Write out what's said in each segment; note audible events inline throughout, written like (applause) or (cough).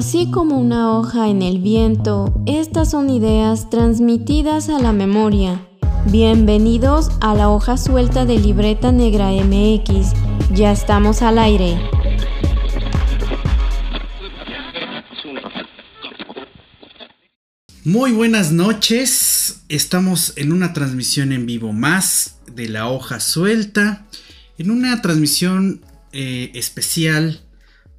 Así como una hoja en el viento, estas son ideas transmitidas a la memoria. Bienvenidos a la hoja suelta de Libreta Negra MX. Ya estamos al aire. Muy buenas noches, estamos en una transmisión en vivo más de la hoja suelta, en una transmisión eh, especial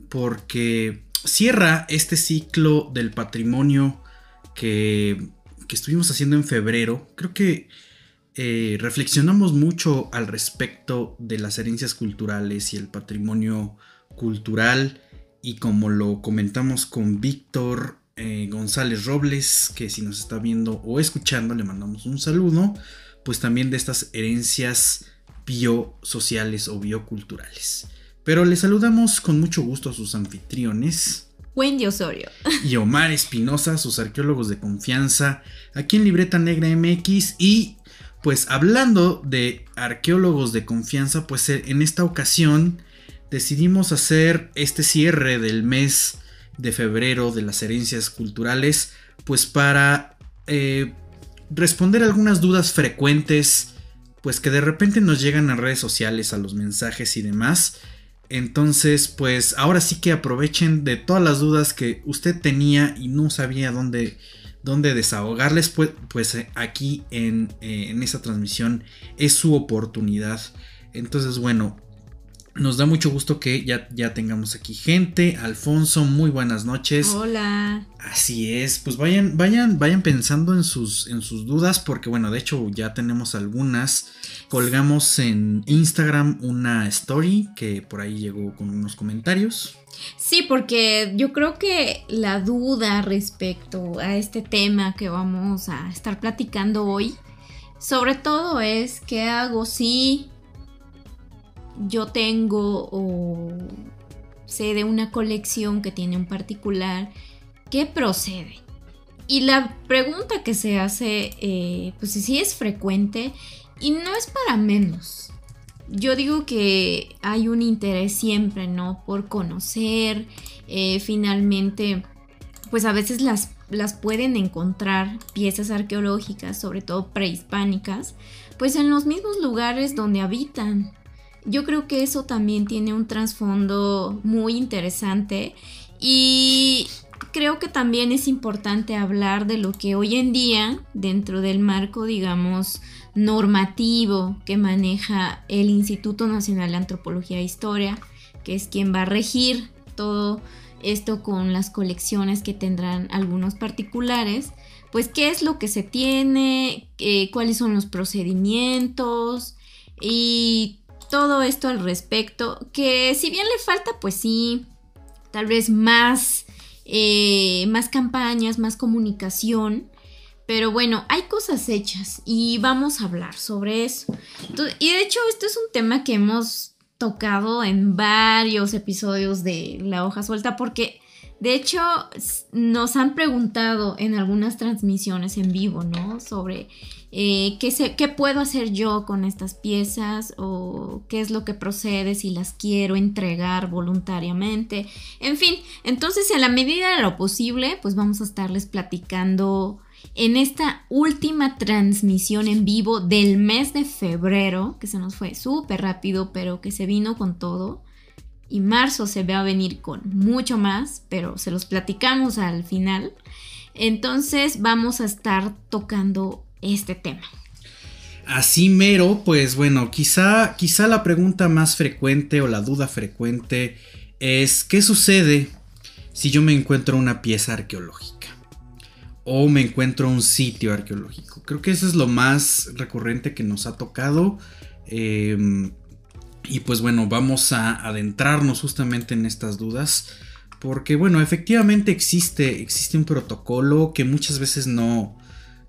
porque cierra este ciclo del patrimonio que, estuvimos haciendo en febrero. Creo que eh, reflexionamos mucho al respecto de las herencias culturales y el patrimonio cultural y como lo comentamos con Víctor eh, González Robles, que si nos está viendo o escuchando le mandamos un saludo, pues también de estas herencias biosociales o bioculturales. Pero le saludamos con mucho gusto a sus anfitriones. Wendy Osorio. (laughs) Y Omar Espinosa, sus arqueólogos de confianza, aquí en Libreta Negra MX. Y pues hablando de arqueólogos de confianza, pues eh, en esta ocasión decidimos hacer este cierre del mes de febrero de las herencias culturales, pues para eh, responder algunas dudas frecuentes, pues que de repente nos llegan a redes sociales, a los mensajes y demás. Entonces, pues ahora sí que aprovechen de todas las dudas que usted tenía y no sabía dónde, dónde desahogarles, pues, pues eh, aquí en, eh, en esta transmisión es su oportunidad. Entonces, bueno, nos da mucho gusto que ya, ya tengamos aquí gente. Alfonso, muy buenas noches. Hola. Así es, pues vayan, vayan, vayan pensando en sus, en sus dudas, porque bueno, de hecho ya tenemos algunas. Colgamos en Instagram una story que por ahí llegó con unos comentarios. Sí, porque yo creo que la duda respecto a este tema que vamos a estar platicando hoy, sobre todo es qué hago si yo tengo o sé de una colección que tiene un particular, ¿qué procede? Y la pregunta que se hace, eh, pues sí es frecuente y no es para menos. Yo digo que hay un interés siempre, ¿no? Por conocer, eh, finalmente, pues a veces las, las pueden encontrar piezas arqueológicas, sobre todo prehispánicas, pues en los mismos lugares donde habitan. Yo creo que eso también tiene un trasfondo muy interesante y creo que también es importante hablar de lo que hoy en día, dentro del marco, digamos, normativo que maneja el Instituto Nacional de Antropología e Historia, que es quien va a regir todo esto con las colecciones que tendrán algunos particulares, pues qué es lo que se tiene, eh, cuáles son los procedimientos y todo esto al respecto, que si bien le falta, pues sí, tal vez más, eh, más campañas, más comunicación, pero bueno, hay cosas hechas y vamos a hablar sobre eso. y de hecho, esto es un tema que hemos tocado en varios episodios de La hoja suelta porque de hecho nos han preguntado en algunas transmisiones en vivo, ¿no? Sobre eh, ¿qué, puedo hacer yo con estas piezas o qué es lo que procede si las quiero entregar voluntariamente. En fin, entonces en la medida de lo posible, pues vamos a estarles platicando en esta última transmisión en vivo del mes de febrero, que se nos fue súper rápido, pero que se vino con todo. Y marzo se va a venir con mucho más, pero se los platicamos al final. Entonces vamos a estar tocando este tema. Así mero, pues bueno, quizá, quizá la pregunta más frecuente o la duda frecuente es ¿qué sucede si yo me encuentro una pieza arqueológica? O me encuentro un sitio arqueológico. Creo que eso es lo más recurrente que nos ha tocado. Em, y pues bueno, vamos a adentrarnos justamente en estas dudas. Porque bueno, efectivamente existe, existe un protocolo que muchas veces no,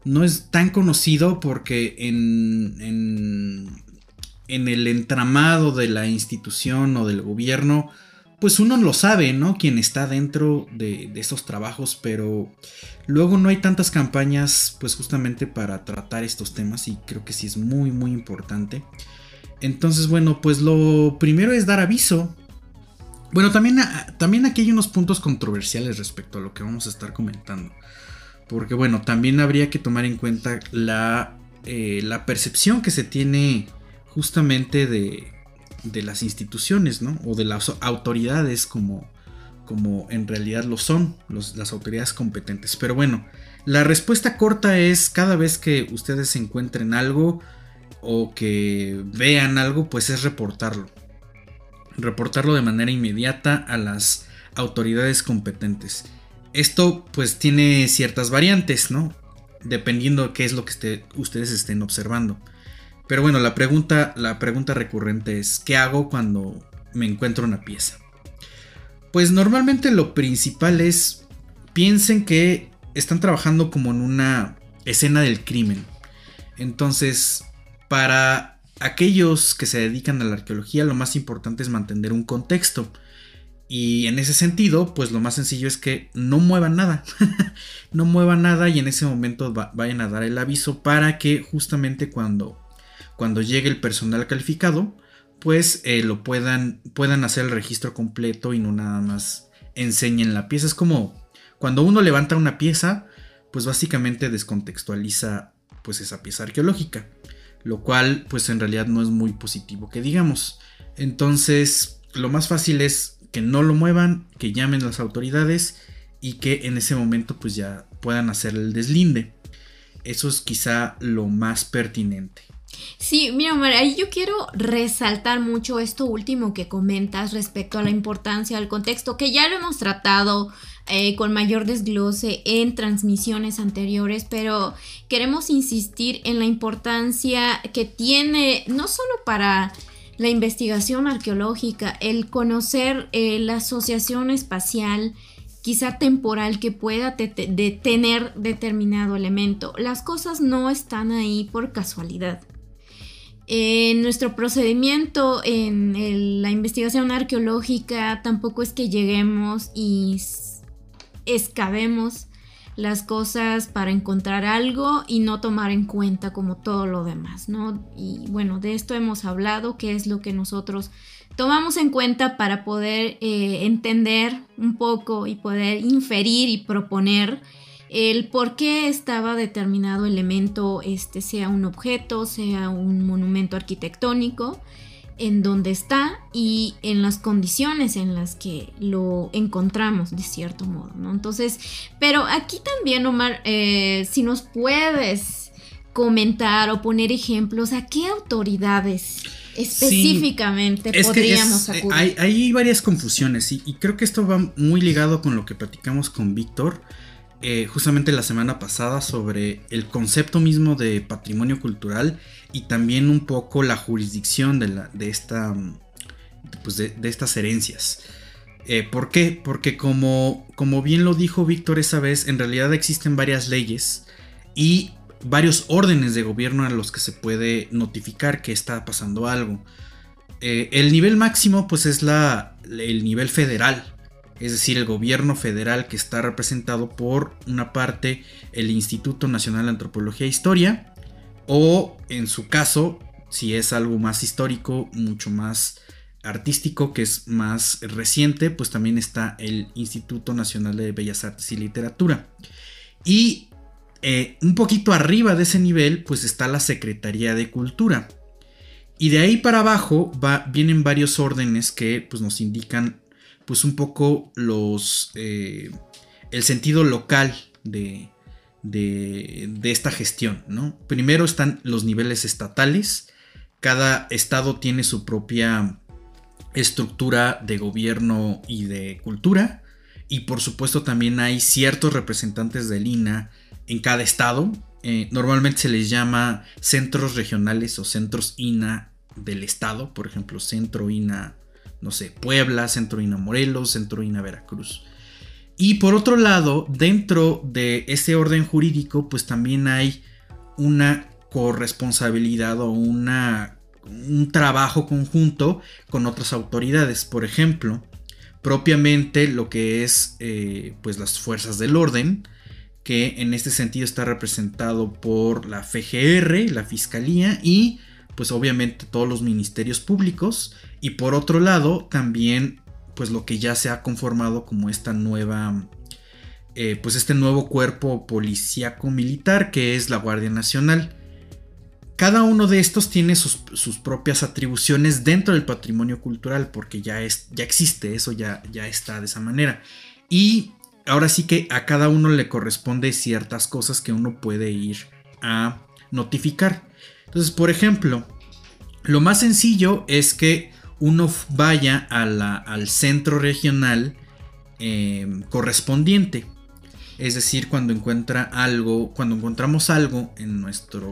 no es tan conocido porque en, en, el entramado de la institución o del gobierno, pues uno lo sabe, ¿no? Quien está dentro de, de esos trabajos, pero luego no hay tantas campañas, pues justamente para tratar estos temas y creo que sí es muy, muy importante. Entonces, bueno, pues lo primero es dar aviso. Bueno, también, también aquí hay unos puntos controversiales respecto a lo que vamos a estar comentando. Porque bueno, también habría que tomar en cuenta la, eh, percepción que se tiene justamente de, de las instituciones, ¿no? O de las autoridades como, como en realidad lo son, las autoridades competentes. Pero bueno, la respuesta corta es cada vez que ustedes encuentren algo o que vean algo, pues es reportarlo. Reportarlo de manera inmediata a las autoridades competentes. Esto pues tiene ciertas variantes, ¿no? Dependiendo de qué es lo que ustedes estén observando. Pero bueno, la pregunta, la pregunta recurrente es, ¿qué hago cuando me encuentro una pieza? Pues normalmente lo principal es, piensen que están trabajando como en una escena del crimen. Entonces, para aquellos que se dedican a la arqueología, lo más importante es mantener un contexto. Y en ese sentido, pues lo más sencillo es que no muevan nada. (laughs) no muevan nada y en ese momento vayan a dar el aviso para que justamente cuando, cuando llegue el personal calificado, pues eh, lo puedan, puedan hacer el registro completo y no nada más enseñen la pieza. Es como cuando uno levanta una pieza, pues básicamente descontextualiza pues esa pieza arqueológica, lo cual pues en realidad no es muy positivo que digamos. Entonces, lo más fácil es que no lo muevan, que llamen las autoridades y que en ese momento pues ya puedan hacer el deslinde. Eso es quizá lo más pertinente. Sí, mira, Omar, ahí yo quiero resaltar mucho esto último que comentas respecto a la importancia del contexto, que ya lo hemos tratado eh, con mayor desglose en transmisiones anteriores, pero queremos insistir en la importancia que tiene no solo para la investigación arqueológica, el conocer eh, la asociación espacial, quizá temporal que pueda tener determinado elemento. Las cosas no están ahí por casualidad. En nuestro procedimiento en la investigación arqueológica tampoco es que lleguemos y excavemos las cosas para encontrar algo y no tomar en cuenta como todo lo demás, ¿no? Y bueno, de esto hemos hablado, que es lo que nosotros tomamos en cuenta para poder eh, entender un poco y poder inferir y proponer el por qué estaba determinado elemento, este, sea un objeto, sea un monumento arquitectónico, en donde está y en las condiciones en las que lo encontramos de cierto modo, ¿no? Entonces, pero aquí también, Omar, eh, si nos puedes comentar o poner ejemplos, ¿a qué autoridades específicamente podríamos eh, acudir? Hay, varias confusiones y, y, creo que esto va muy ligado con lo que platicamos con Víctor. Eh, justamente la semana pasada sobre el concepto mismo de patrimonio cultural y también un poco la jurisdicción de, esta, pues de, estas herencias. Eh, ¿Por qué? Porque como, como bien lo dijo Víctor esa vez, en realidad existen varias leyes y varios órdenes de gobierno a los que se puede notificar que está pasando algo. Eh, el nivel máximo pues es la, el nivel federal, es decir, el gobierno federal que está representado por una parte el Instituto Nacional de Antropología e Historia, o en su caso, si es algo más histórico, mucho más artístico, que es más reciente, pues también está el Instituto Nacional de Bellas Artes y Literatura. Y eh, un poquito arriba de ese nivel, pues está la Secretaría de Cultura. Y de ahí para abajo vienen varios órdenes que pues, nos indican pues un poco los eh, el sentido local de, de, esta gestión, ¿no? Primero están los niveles estatales, cada estado tiene su propia estructura de gobierno y de cultura, y por supuesto también hay ciertos representantes del INA en cada estado, eh, normalmente se les llama centros regionales o centros INA del estado, por ejemplo, Centro INA no sé, Puebla, Centro INA Morelos, Centro INA Veracruz. Y por otro lado, dentro de ese orden jurídico, pues también hay una corresponsabilidad o una, un trabajo conjunto con otras autoridades. Por ejemplo, propiamente lo que es eh, pues las fuerzas del orden, que en este sentido está representado por la FGR, la Fiscalía y pues obviamente todos los ministerios públicos y por otro lado también pues lo que ya se ha conformado como esta nueva, eh, pues este nuevo cuerpo policíaco militar que es la Guardia Nacional. Cada uno de estos tiene sus, propias atribuciones dentro del patrimonio cultural porque ya, es, ya existe, eso ya, ya está de esa manera. Y ahora sí que a cada uno le corresponde ciertas cosas que uno puede ir a notificar. Entonces, por ejemplo, lo más sencillo es que uno vaya al centro regional eh, correspondiente. Es decir, cuando encuentra algo, cuando encontramos algo en nuestro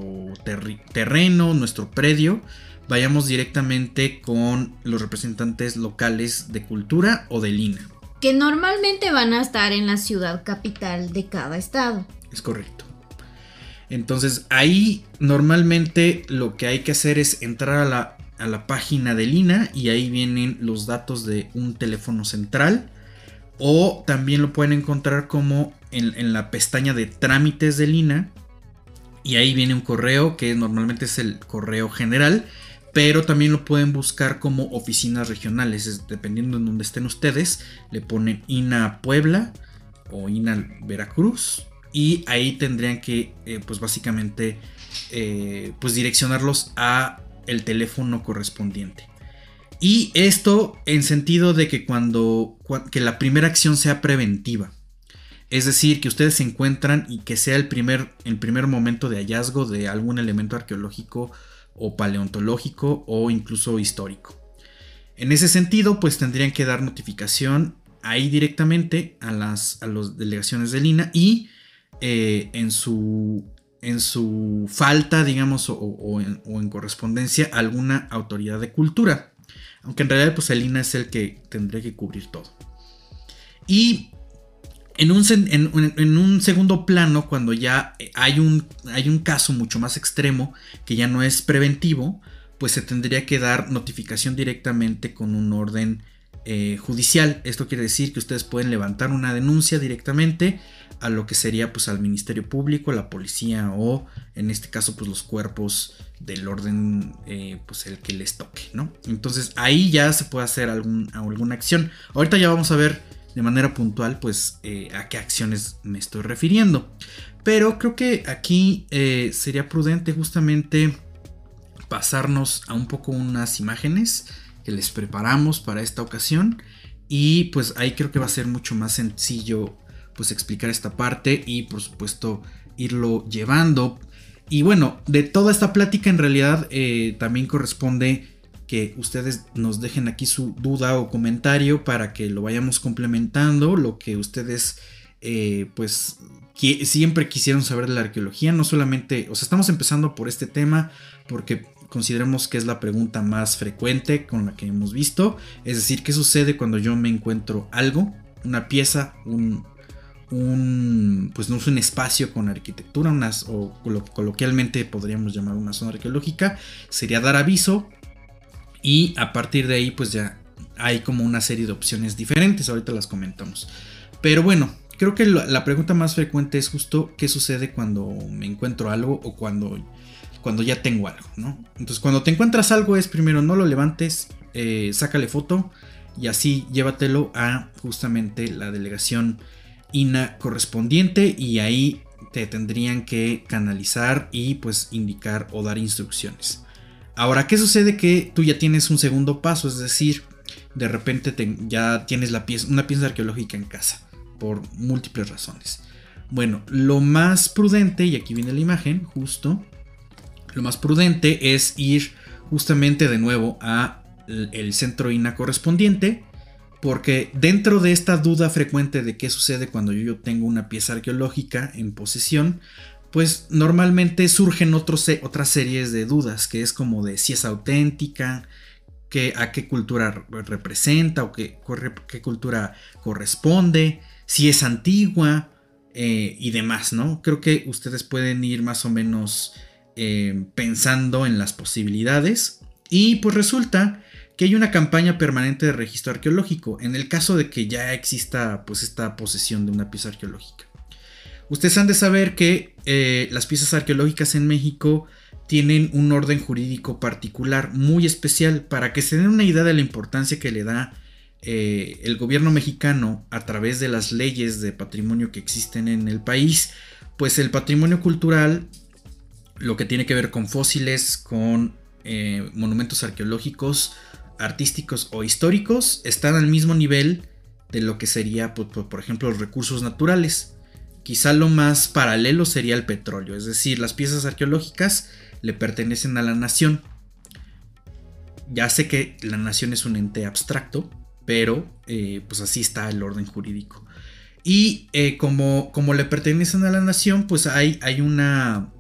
terreno, nuestro predio, vayamos directamente con los representantes locales de cultura o de Lina. Que normalmente van a estar en la ciudad capital de cada estado. Es correcto. Entonces ahí normalmente lo que hay que hacer es entrar a la, a la página de Lina y ahí vienen los datos de un teléfono central. O también lo pueden encontrar como en, la pestaña de trámites de Lina. Y ahí viene un correo que normalmente es el correo general. Pero también lo pueden buscar como oficinas regionales. dependiendo de donde estén ustedes. Le ponen INA Puebla o INA Veracruz y ahí tendrían que eh, pues básicamente eh, pues direccionarlos a el teléfono correspondiente. Y esto en sentido de que cuando que la primera acción sea preventiva. Es decir que ustedes se encuentran y que sea el primer el primer momento de hallazgo de algún elemento arqueológico o paleontológico o incluso histórico. En ese sentido pues tendrían que dar notificación ahí directamente a las a las delegaciones de Lina y eh, en, su, en su falta, digamos, o, en, correspondencia a alguna autoridad de cultura. Aunque en realidad, pues el INA es el que tendría que cubrir todo. Y en un, en, un, segundo plano, cuando ya hay un, hay un caso mucho más extremo, que ya no es preventivo, pues se tendría que dar notificación directamente con un orden eh, judicial. Esto quiere decir que ustedes pueden levantar una denuncia directamente a lo que sería pues al Ministerio Público, la policía o en este caso pues los cuerpos del orden eh, pues el que les toque, ¿no? Entonces ahí ya se puede hacer algún, alguna acción. Ahorita ya vamos a ver de manera puntual pues eh, a qué acciones me estoy refiriendo. Pero creo que aquí eh, sería prudente justamente pasarnos a un poco unas imágenes que les preparamos para esta ocasión. Y pues ahí creo que va a ser mucho más sencillo pues explicar esta parte y por supuesto irlo llevando. Y bueno, de toda esta plática en realidad eh, también corresponde que ustedes nos dejen aquí su duda o comentario para que lo vayamos complementando, lo que ustedes eh, pues siempre quisieron saber de la arqueología, no solamente, o sea, estamos empezando por este tema porque consideramos que es la pregunta más frecuente con la que hemos visto, es decir, ¿qué sucede cuando yo me encuentro algo, una pieza, un, un, pues no es un espacio con arquitectura, unas, o coloquialmente podríamos llamar una zona arqueológica, sería dar aviso y a partir de ahí pues ya hay como una serie de opciones diferentes, ahorita las comentamos. Pero bueno, creo que la pregunta más frecuente es justo qué sucede cuando me encuentro algo o cuando, cuando ya tengo algo, ¿no? Entonces cuando te encuentras algo es primero no lo levantes, eh, sácale foto y así llévatelo a justamente la delegación INA correspondiente y ahí te tendrían que canalizar y pues indicar o dar instrucciones. Ahora, ¿qué sucede que tú ya tienes un segundo paso? Es decir, de repente ya tienes la pieza, una pieza arqueológica en casa por múltiples razones. Bueno, lo más prudente, y aquí viene la imagen, justo, lo más prudente es ir justamente de nuevo a el centro INA correspondiente porque dentro de esta duda frecuente de qué sucede cuando yo, tengo una pieza arqueológica en posesión, pues normalmente surgen otras series de dudas, que es como de si es auténtica, a qué cultura representa o qué, qué cultura corresponde, si es antigua eh, y demás, ¿no? Creo que ustedes pueden ir más o menos eh, pensando en las posibilidades y pues resulta que hay una campaña permanente de registro arqueológico en el caso de que ya exista pues esta posesión de una pieza arqueológica. Ustedes han de saber que eh, las piezas arqueológicas en México tienen un orden jurídico particular muy especial para que se den una idea de la importancia que le da eh, el gobierno mexicano, a través de las leyes de patrimonio que existen en el país, pues el patrimonio cultural, lo que tiene que ver con fósiles, con eh, monumentos arqueológicos, artísticos o históricos, están al mismo nivel de lo que sería, por, pues, por ejemplo, los recursos naturales. Quizá lo más paralelo sería el petróleo, es decir, las piezas arqueológicas le pertenecen a la nación. Ya sé que la nación es un ente abstracto, pero eh, pues así está el orden jurídico. Y eh, como, como, le pertenecen a la nación, pues hay, hay una.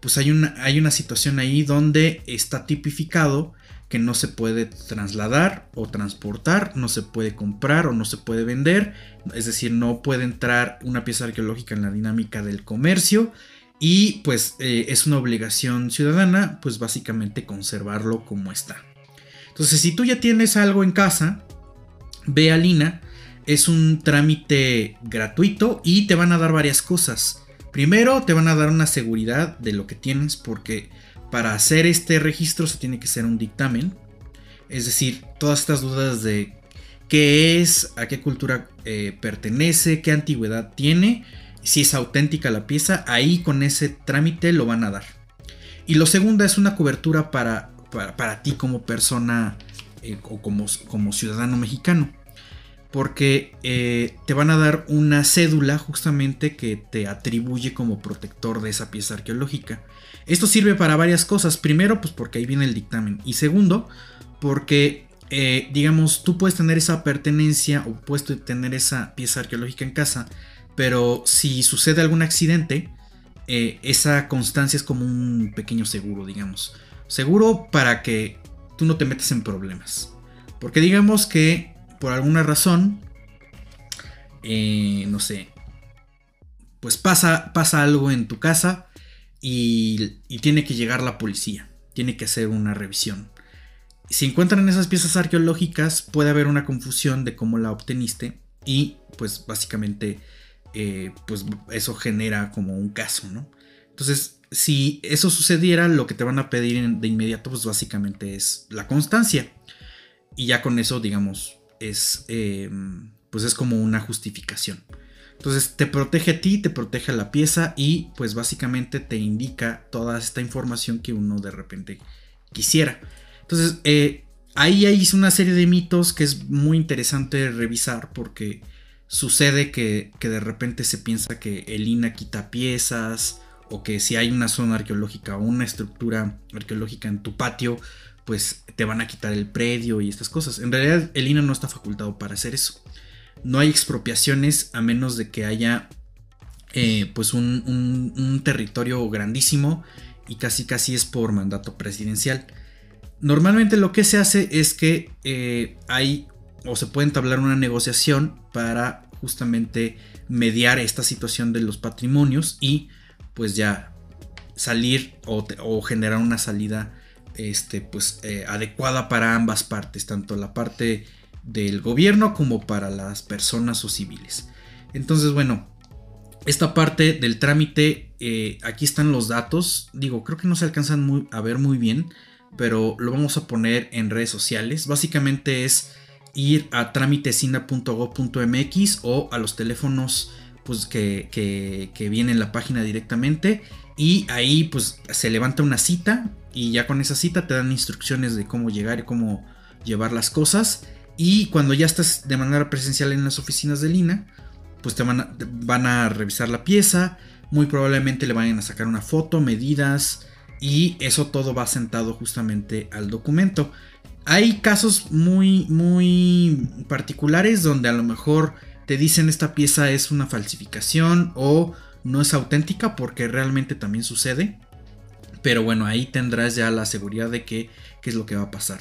Pues hay una, hay una situación ahí donde está tipificado que no se puede trasladar o transportar, no se puede comprar o no se puede vender, es decir, no puede entrar una pieza arqueológica en la dinámica del comercio y pues eh, es una obligación ciudadana, pues básicamente conservarlo como está. Entonces, si tú ya tienes algo en casa, ve a Lina, es un trámite gratuito y te van a dar varias cosas. Primero, te van a dar una seguridad de lo que tienes porque para hacer este registro se tiene que hacer un dictamen. Es decir, todas estas dudas de qué es, a qué cultura eh, pertenece, qué antigüedad tiene, si es auténtica la pieza, ahí con ese trámite lo van a dar. Y lo segundo es una cobertura para, para, ti como persona eh, o como, como, ciudadano mexicano. Porque eh, te van a dar una cédula justamente que te atribuye como protector de esa pieza arqueológica. Esto sirve para varias cosas. Primero, pues porque ahí viene el dictamen. Y segundo, porque, eh, digamos, tú puedes tener esa pertenencia o puedes tener esa pieza arqueológica en casa, pero si sucede algún accidente, eh, esa constancia es como un pequeño seguro, digamos. Seguro para que tú no te metas en problemas. Porque digamos que por alguna razón, eh, no sé, pues pasa, pasa algo en tu casa y, tiene que llegar la policía, tiene que hacer una revisión. Si encuentran esas piezas arqueológicas, puede haber una confusión de cómo la obteniste y pues básicamente eh, pues eso genera como un caso, ¿no? Entonces, si eso sucediera, lo que te van a pedir de inmediato pues básicamente es la constancia. Y ya con eso, digamos, es, eh, pues es como una justificación. Entonces te protege a ti, te protege a la pieza y pues básicamente te indica toda esta información que uno de repente quisiera. Entonces eh, ahí hay una serie de mitos que es muy interesante revisar porque sucede que, que de repente se piensa que el INA quita piezas o que si hay una zona arqueológica o una estructura arqueológica en tu patio, pues te van a quitar el predio y estas cosas. En realidad el INA no está facultado para hacer eso no hay expropiaciones a menos de que haya eh, pues un, territorio grandísimo y casi casi es por mandato presidencial. Normalmente lo que se hace es que eh, hay o se puede entablar una negociación para justamente mediar esta situación de los patrimonios y pues ya salir o, generar una salida este, pues, eh, adecuada para ambas partes, tanto la parte del gobierno como para las personas o civiles. Entonces, bueno, esta parte del trámite, eh, aquí están los datos. Digo, creo que no se alcanzan a ver muy bien, pero lo vamos a poner en redes sociales. Básicamente es ir a trámitesina.gov.mx o a los teléfonos pues, que, que, vienen en la página directamente. Y ahí pues se levanta una cita y ya con esa cita te dan instrucciones de cómo llegar y cómo llevar las cosas. Y cuando ya estás de manera presencial en las oficinas de Lina, pues te van a, revisar la pieza, muy probablemente le vayan a sacar una foto, medidas, y eso todo va sentado justamente al documento. Hay casos muy, muy particulares donde a lo mejor te dicen esta pieza es una falsificación o no es auténtica porque realmente también sucede. Pero bueno, ahí tendrás ya la seguridad de que qué es lo que va a pasar.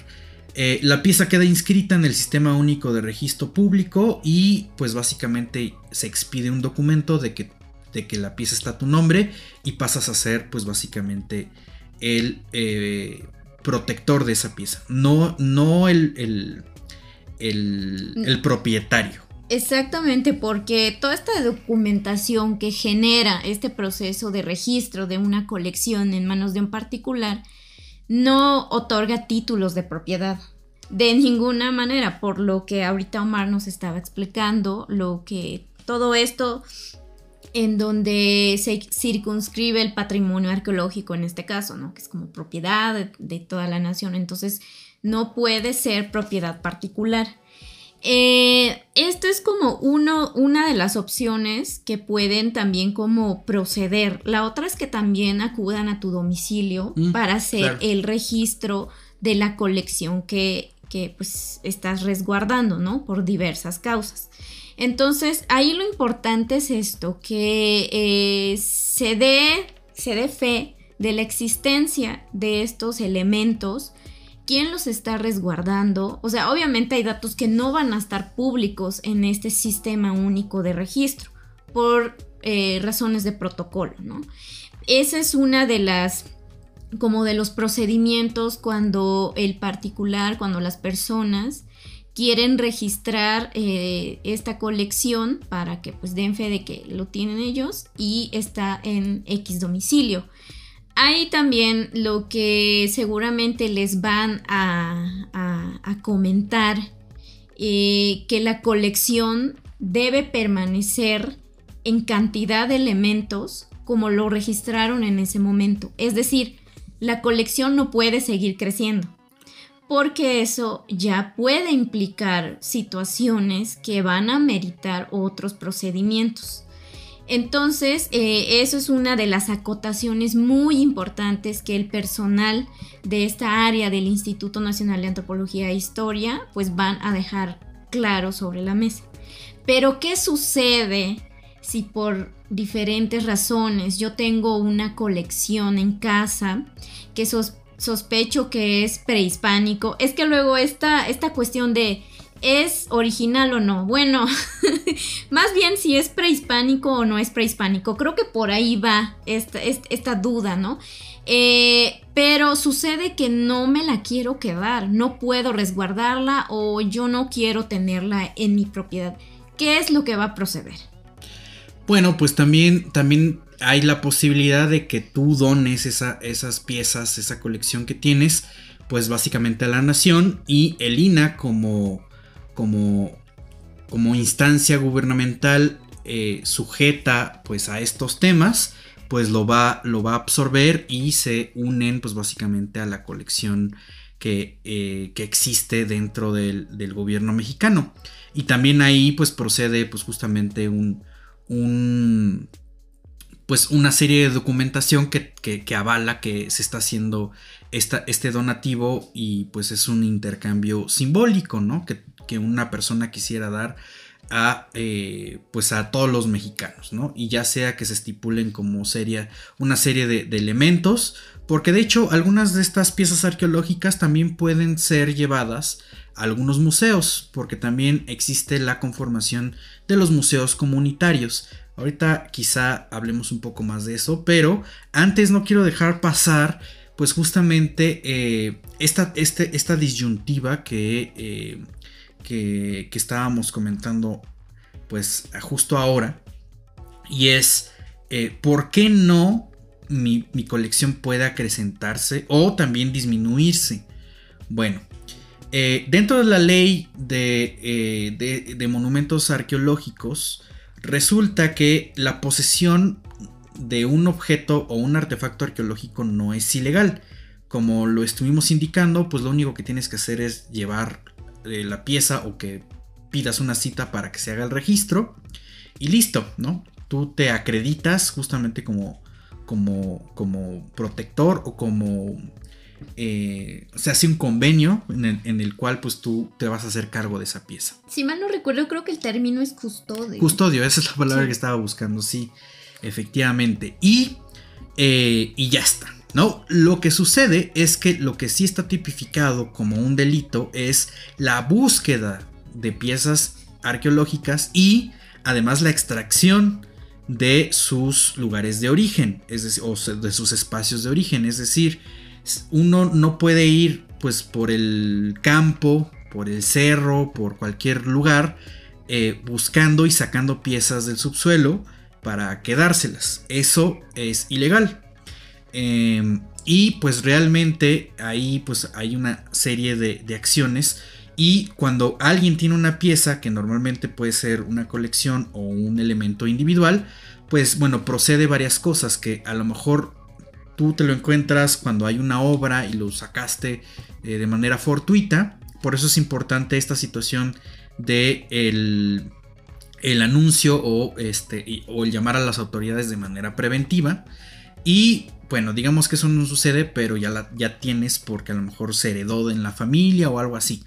Eh, la pieza queda inscrita en el sistema único de registro público y pues básicamente se expide un documento de que, de que la pieza está a tu nombre y pasas a ser pues básicamente el eh, protector de esa pieza, no, no el, el, el propietario. Exactamente, porque toda esta documentación que genera este proceso de registro de una colección en manos de un particular, no otorga títulos de propiedad. De ninguna manera, por lo que ahorita Omar nos estaba explicando, lo que todo esto en donde se circunscribe el patrimonio arqueológico en este caso, ¿no? Que es como propiedad de, toda la nación, entonces no puede ser propiedad particular. Eh, esto es como uno, una de las opciones que pueden también como proceder. La otra es que también acudan a tu domicilio mm, para hacer el registro de la colección que, que pues estás resguardando, ¿no? Por diversas causas. Entonces, ahí lo importante es esto, que eh, se, dé, se dé fe de la existencia de estos elementos, quién los está resguardando. O sea, obviamente hay datos que no van a estar públicos en este sistema único de registro por eh, razones de protocolo, ¿no? Esa es una de las como de los procedimientos cuando el particular, cuando las personas quieren registrar eh, esta colección para que pues den fe de que lo tienen ellos y está en X domicilio. Hay también lo que seguramente les van a, comentar, eh, que la colección debe permanecer en cantidad de elementos como lo registraron en ese momento. Es decir, la colección no puede seguir creciendo porque eso ya puede implicar situaciones que van a meritar otros procedimientos. Entonces, eh, eso es una de las acotaciones muy importantes que el personal de esta área del Instituto Nacional de Antropología e Historia pues van a dejar claro sobre la mesa. Pero, ¿qué sucede si por diferentes razones yo tengo una colección en casa que sospecho que es prehispánico. Es que luego esta, esta cuestión de ¿es original o no? Bueno, (laughs) más bien si es prehispánico o no es prehispánico. Creo que por ahí va esta, esta, duda, ¿no? Eh, pero sucede que no me la quiero quedar, no puedo resguardarla o yo no quiero tenerla en mi propiedad. ¿Qué es lo que va a proceder? Bueno, pues también, también hay la posibilidad de que tú dones esas piezas, esa colección que tienes, pues básicamente a la nación y el INA como, como, como instancia gubernamental eh, sujeta pues a estos temas, pues lo va, lo va a absorber y se unen pues básicamente a la colección que, eh, que existe dentro del, del, gobierno mexicano. Y también ahí pues procede pues justamente un, un pues una serie de documentación que, avala que se está haciendo esta, este donativo y pues es un intercambio simbólico, ¿no? Que, una persona quisiera dar a eh, pues a todos los mexicanos, ¿no? Y ya sea que se estipulen como seria una serie de, de, elementos, porque de hecho algunas de estas piezas arqueológicas también pueden ser llevadas a algunos museos, porque también existe la conformación de los museos comunitarios. Ahorita quizá hablemos un poco más de eso, pero antes no quiero dejar pasar pues justamente eh, esta, este, esta, disyuntiva que, eh, que, estábamos comentando pues justo ahora y es eh, por qué no mi, colección puede acrecentarse o también disminuirse. Bueno, dentro de la ley de, de monumentos arqueológicos, Resulta que la posesión de un objeto o un artefacto arqueológico no es ilegal. Como lo estuvimos indicando, pues lo único que tienes que hacer es llevar eh, la pieza o que pidas una cita para que se haga el registro y listo, ¿no? Tú te acreditas justamente como, como, como protector o como eh, se hace un convenio en el, cual pues tú te vas a hacer cargo de esa pieza. Si mal no recuerdo, creo que el término es custodio. Custodio, esa es la palabra que estaba buscando, sí, efectivamente. Y, eh, y ya está. ¿No? Lo que sucede es que lo que sí está tipificado como un delito es la búsqueda de piezas arqueológicas y además la extracción de sus lugares de origen, es decir, o de sus espacios de origen, es decir, uno no puede ir pues por el campo, por el cerro, por cualquier lugar, eh, buscando y sacando piezas del subsuelo para quedárselas. Eso es ilegal. Em, y pues realmente ahí pues hay una serie de, acciones y cuando alguien tiene una pieza, que normalmente puede ser una colección o un elemento individual, pues bueno, procede varias cosas que a lo mejor tú te lo encuentras cuando hay una obra y lo sacaste eh, de manera fortuita. Por eso es importante esta situación de el, el anuncio o, este, o el llamar a las autoridades de manera preventiva. Y bueno, digamos que eso no sucede, pero ya, ya tienes porque a lo mejor se heredó en la familia o algo así.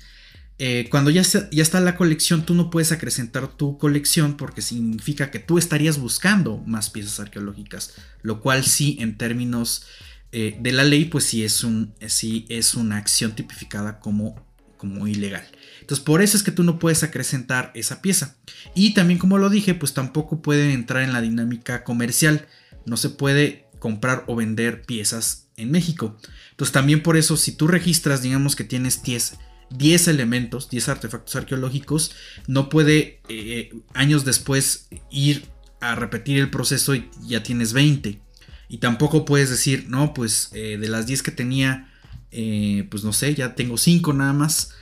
Eh, cuando ya ya está la colección, tú no puedes acrecentar tu colección porque significa que tú estarías buscando más piezas arqueológicas, lo cual sí en términos eh, de la ley, pues sí es, un, sí es una acción tipificada como, como ilegal. Entonces por eso es que tú no puedes acrecentar esa pieza. Y también como lo dije, pues tampoco puede entrar en la dinámica comercial. No se puede comprar o vender piezas en México. Entonces también por eso si tú registras, digamos que tienes 10 10 elementos, 10 artefactos arqueológicos, no puede eh, años después ir a repetir el proceso y ya tienes 20. Y tampoco puedes decir, no, pues eh, de las 10 que tenía, eh, pues no sé, ya tengo 5 nada más.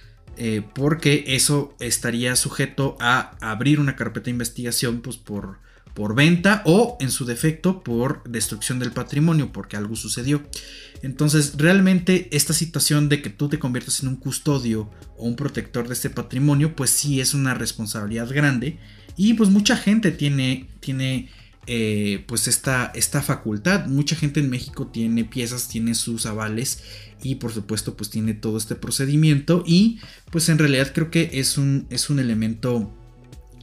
porque eso estaría sujeto a abrir una carpeta de investigación pues por, por venta o en su defecto por destrucción del patrimonio porque algo sucedió. Entonces, realmente esta situación de que tú te conviertas en un custodio o un protector de este patrimonio, pues sí es una responsabilidad grande. Y pues mucha gente tiene, tiene eh, pues esta, esta facultad. Mucha gente en México tiene piezas, tiene sus avales y por supuesto pues tiene todo este procedimiento. Y pues en realidad creo que es un, es un elemento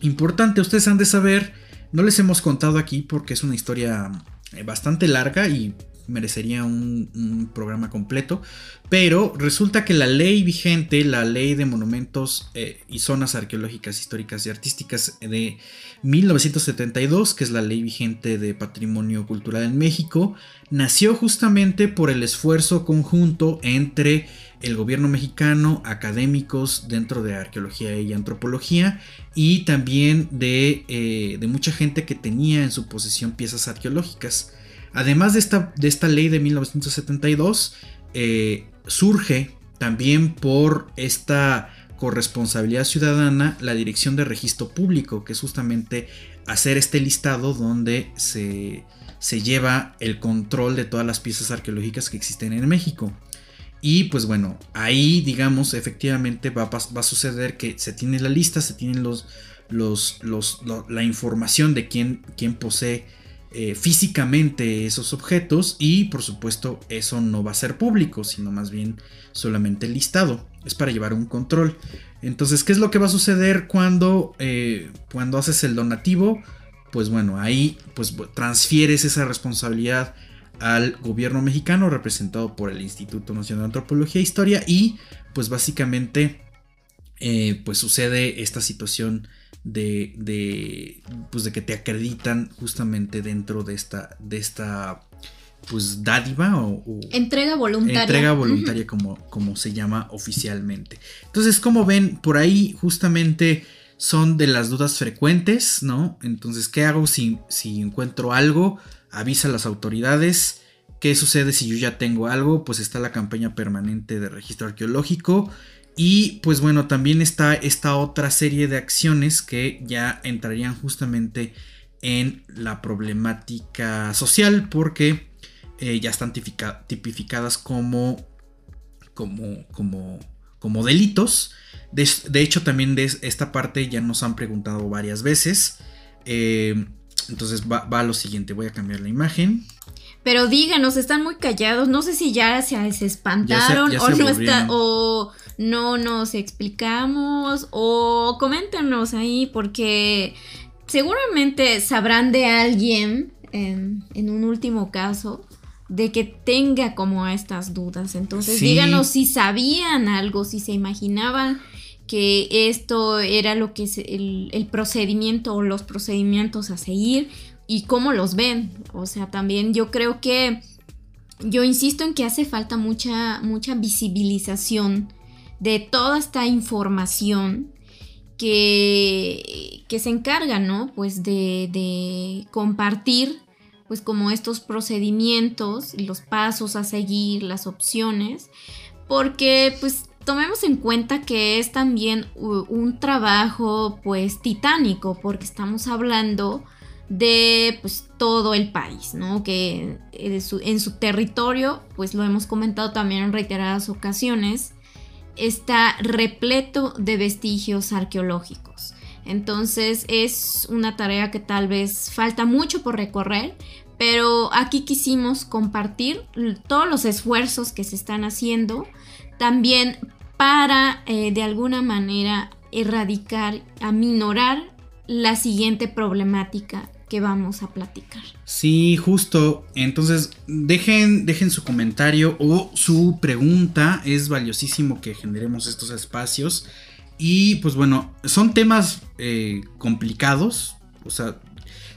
importante. Ustedes han de saber, no les hemos contado aquí porque es una historia eh, bastante larga y merecería un, programa completo. Pero resulta que la ley vigente, la ley de monumentos eh, y zonas arqueológicas, históricas y artísticas de 1972, que es la ley vigente de patrimonio cultural en México, nació justamente por el esfuerzo conjunto entre el gobierno mexicano, académicos dentro de arqueología y antropología, y también de, eh, de mucha gente que tenía en su posesión piezas arqueológicas. Además de esta, de esta ley de 1972, eh, surge también por esta corresponsabilidad ciudadana la Dirección de Registro Público, que es justamente hacer este listado donde se, se lleva el control de todas las piezas arqueológicas que existen en México. Y pues bueno, ahí digamos efectivamente va, va, a suceder que se tiene la lista, se tienen los, los, los, la información de quién, quién posee eh, físicamente esos objetos y por supuesto eso no va a ser público, sino más bien solamente listado. Es para llevar un control. Entonces, ¿qué es lo que va a suceder cuando, eh, cuando haces el donativo? Pues bueno, ahí pues transfieres esa responsabilidad al gobierno mexicano representado por el Instituto Nacional de Antropología e Historia y pues básicamente eh, pues sucede esta situación de, de, pues de que te acreditan justamente dentro de esta, de esta pues dádiva o, entrega voluntaria. Entrega voluntaria como, como se llama oficialmente. Entonces, como ven, por ahí justamente son de las dudas frecuentes, ¿no? Entonces, ¿qué hago si, si encuentro algo? Avisa a las autoridades. ¿Qué sucede si yo ya tengo algo? Pues está la campaña permanente de registro arqueológico. Y pues bueno, también está esta otra serie de acciones que ya entrarían justamente en la problemática social porque eh, ya están tipificadas como, como, como, como delitos. De, hecho, también de esta parte ya nos han preguntado varias veces. Eh, entonces va, a lo siguiente, voy a cambiar la imagen. Pero díganos, están muy callados. No sé si ya se, espantaron o no está. O no nos explicamos o coméntenos ahí porque seguramente sabrán de alguien en, un último caso de que tenga como estas dudas. Entonces díganos si sabían algo, si se imaginaban que esto era lo que es el, el procedimiento o los procedimientos a seguir y cómo los ven. O sea, también yo creo que yo insisto en que hace falta mucha, mucha visibilización de toda esta información que, que se encarga, ¿no? Pues de, de compartir pues como estos procedimientos, los pasos a seguir, las opciones, porque pues tomemos en cuenta que es también un trabajo pues titánico, porque estamos hablando de pues todo el país, ¿no? Que en su, en su territorio, pues lo hemos comentado también en reiteradas ocasiones, está repleto de vestigios arqueológicos. Entonces es una tarea que tal vez falta mucho por recorrer, pero aquí quisimos compartir todos los esfuerzos que se están haciendo también para eh, de alguna manera erradicar, aminorar la siguiente problemática que vamos a platicar. Sí, justo. Entonces, dejen, dejen su comentario o su pregunta. Es valiosísimo que generemos estos espacios. Y pues bueno, son temas eh, complicados. O sea,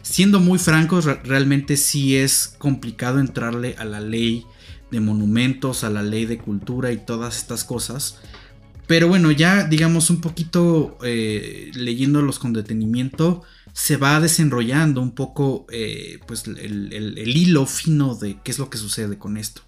siendo muy francos, realmente sí es complicado entrarle a la ley de monumentos, a la ley de cultura y todas estas cosas. Pero bueno, ya digamos un poquito eh, leyéndolos con detenimiento, se va desenrollando un poco eh, pues el, hilo fino de qué es lo que sucede con esto.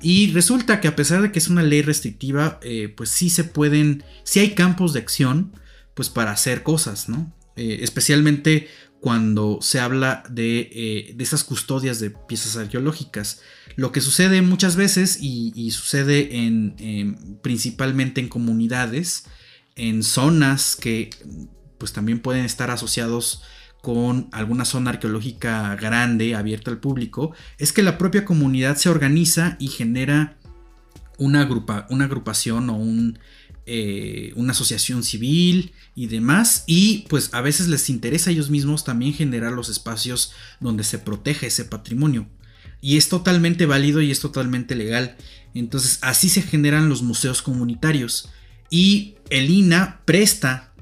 Y resulta que a pesar de que es una ley restrictiva, eh, pues sí se pueden, sí hay campos de acción, pues para hacer cosas, ¿no? especialmente cuando se habla de, de, esas custodias de piezas arqueológicas. Lo que sucede muchas veces y, sucede en, principalmente en comunidades, en zonas que pues también pueden estar asociados con alguna zona arqueológica grande abierta al público, es que la propia comunidad se organiza y genera una, una agrupación o un, eh, una asociación civil y demás. Y pues a veces les interesa a ellos mismos también generar los espacios donde se protege ese patrimonio. Y es totalmente válido y es totalmente legal. Entonces así se generan los museos comunitarios. Y el INA presta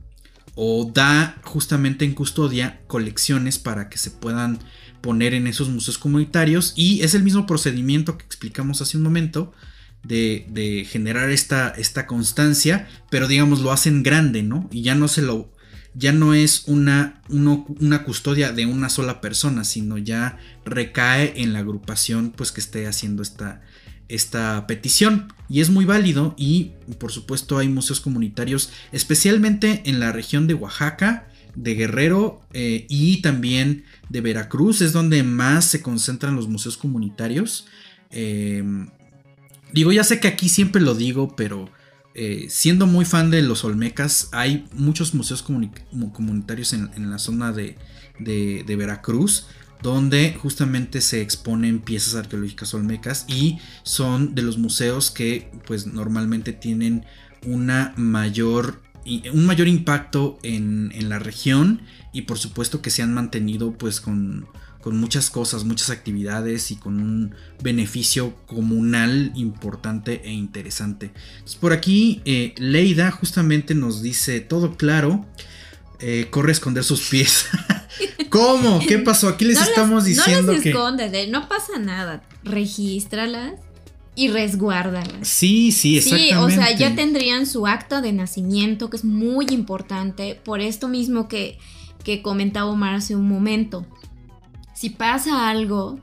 o da justamente en custodia colecciones para que se puedan poner en esos museos comunitarios. Y es el mismo procedimiento que explicamos hace un momento. De, generar esta, esta constancia, pero digamos lo hacen grande, ¿no? Y ya no se lo, ya no es una, una custodia de una sola persona, sino ya recae en la agrupación pues que esté haciendo esta, esta petición. Y es muy válido y por supuesto hay museos comunitarios, especialmente en la región de Oaxaca, de Guerrero eh, y también de Veracruz, es donde más se concentran los museos comunitarios. Em, digo, ya sé que aquí siempre lo digo, pero eh, siendo muy fan de los Olmecas, hay muchos museos comunitarios en, la zona de, Veracruz, donde justamente se exponen piezas arqueológicas olmecas y son de los museos que pues normalmente tienen una mayor un mayor impacto en la región y por supuesto que se han mantenido pues con, con muchas cosas, muchas actividades y con un beneficio comunal importante e interesante. por aquí eh, Leida justamente nos dice todo claro, eh, corre a esconder sus pies. (laughs) ¿Cómo? ¿Qué pasó? Aquí les estamos diciendo no las escondes, no pasa nada, regístralas y resguárdalas. Sí, sí, exactamente. Sí, o sea, ya tendrían su acta de nacimiento, que es muy importante, por esto mismo que, que comentaba Omar hace un momento si pasa algo,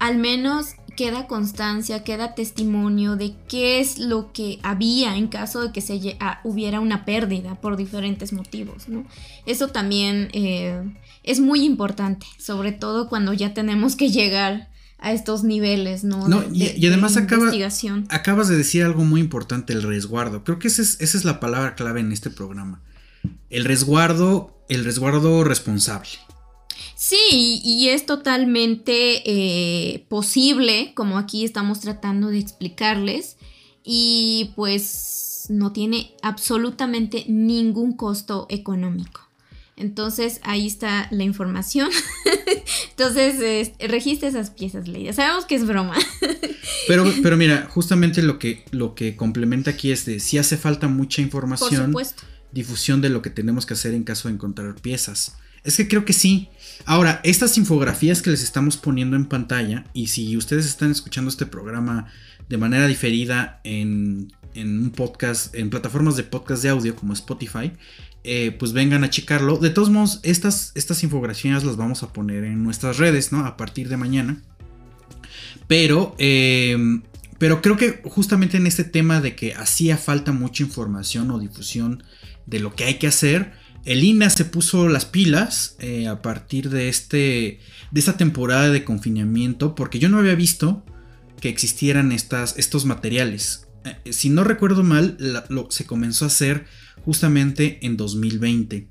al menos queda constancia, queda testimonio de qué es lo que había en caso de que se ah, hubiera una pérdida por diferentes motivos, ¿no? Eso también eh, es muy importante, sobre todo cuando ya tenemos que llegar a estos niveles, ¿no? y, además acabas de decir algo muy importante, el resguardo. Creo que esa es, esa es la palabra clave en este programa. El resguardo, el resguardo responsable. Sí, y es totalmente eh, posible, como aquí estamos tratando de explicarles, y pues no tiene absolutamente ningún costo económico. Entonces ahí está la información. (laughs) Entonces registre esas piezas, Leida. Sabemos que es broma. (laughs) pero, pero mira, justamente lo que, lo que complementa aquí es de si hace falta mucha información, difusión de lo que tenemos que hacer en caso de encontrar piezas. Es que creo que sí. Ahora, estas infografías que les estamos poniendo en pantalla, y si ustedes están escuchando este programa de manera diferida en, en un podcast, en plataformas de podcast de audio como Spotify, eh, pues vengan a checarlo. De todos modos, estas, estas infografías las vamos a poner en nuestras redes, ¿no? A partir de mañana. Pero, em, pero creo que justamente en este tema de que hacía falta mucha información o difusión de lo que hay que hacer, el INA se puso las pilas eh, a partir de, este, de esta temporada de confinamiento, porque yo no había visto que existieran estas, estos materiales. Eh, si no recuerdo mal, lo, se comenzó a hacer justamente en 2020.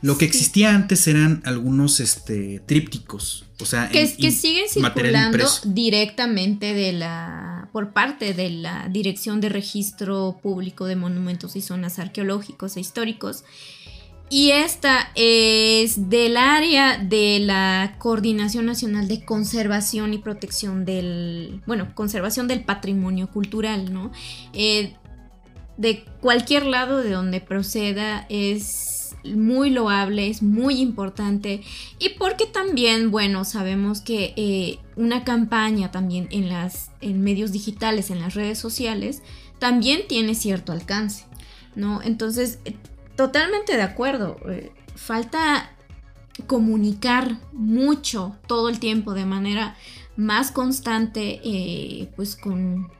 Lo que existía antes eran algunos este, trípticos, o sea, que, que siguen circulando directamente de la por parte de la Dirección de Registro Público de Monumentos y Zonas Arqueológicos e Históricos. Y esta es del área de la Coordinación Nacional de Conservación y Protección del, bueno, conservación del patrimonio cultural, ¿no? Eh, de cualquier lado de donde proceda es muy loable, es muy importante y porque también, bueno, sabemos que eh, una campaña también en las en medios digitales, en las redes sociales, también tiene cierto alcance, ¿no? Entonces, totalmente de acuerdo. Eh, falta comunicar mucho todo el tiempo de manera más constante, pues con